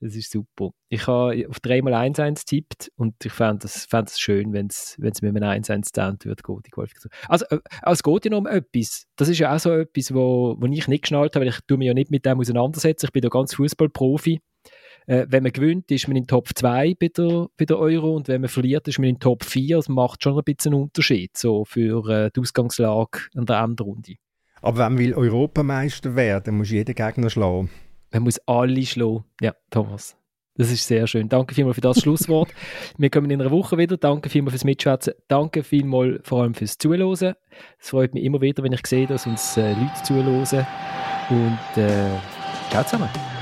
[SPEAKER 1] Es ist super. Ich habe auf 3x1-1 tippt und ich fände es fänd schön, wenn es mit einem 1-1-Stand wird gehen, die Qualifikation. Also, äh, es geht ja noch um etwas. Das ist ja auch so etwas, wo, wo ich nicht geschnallt habe, weil ich tue mich ja nicht mit dem auseinandersetzen. Ich bin ja ganz Fußballprofi. Äh, wenn man gewinnt, ist man in Top 2 bei der, bei der Euro und wenn man verliert, ist man in Top 4. Das macht schon ein bisschen einen Unterschied so für äh, die Ausgangslage an der Endrunde.
[SPEAKER 5] Aber wenn man will Europameister werden, muss jeder Gegner schlagen.
[SPEAKER 1] Man muss alle schlagen. Ja, Thomas. Das ist sehr schön. Danke vielmals für das Schlusswort. [LAUGHS] Wir kommen in einer Woche wieder. Danke vielmals fürs Mitschätzen. Danke vielmals vor allem fürs Zuhören. Es freut mich immer wieder, wenn ich sehe, dass uns äh, Leute zuhören. Und äh, ciao zusammen.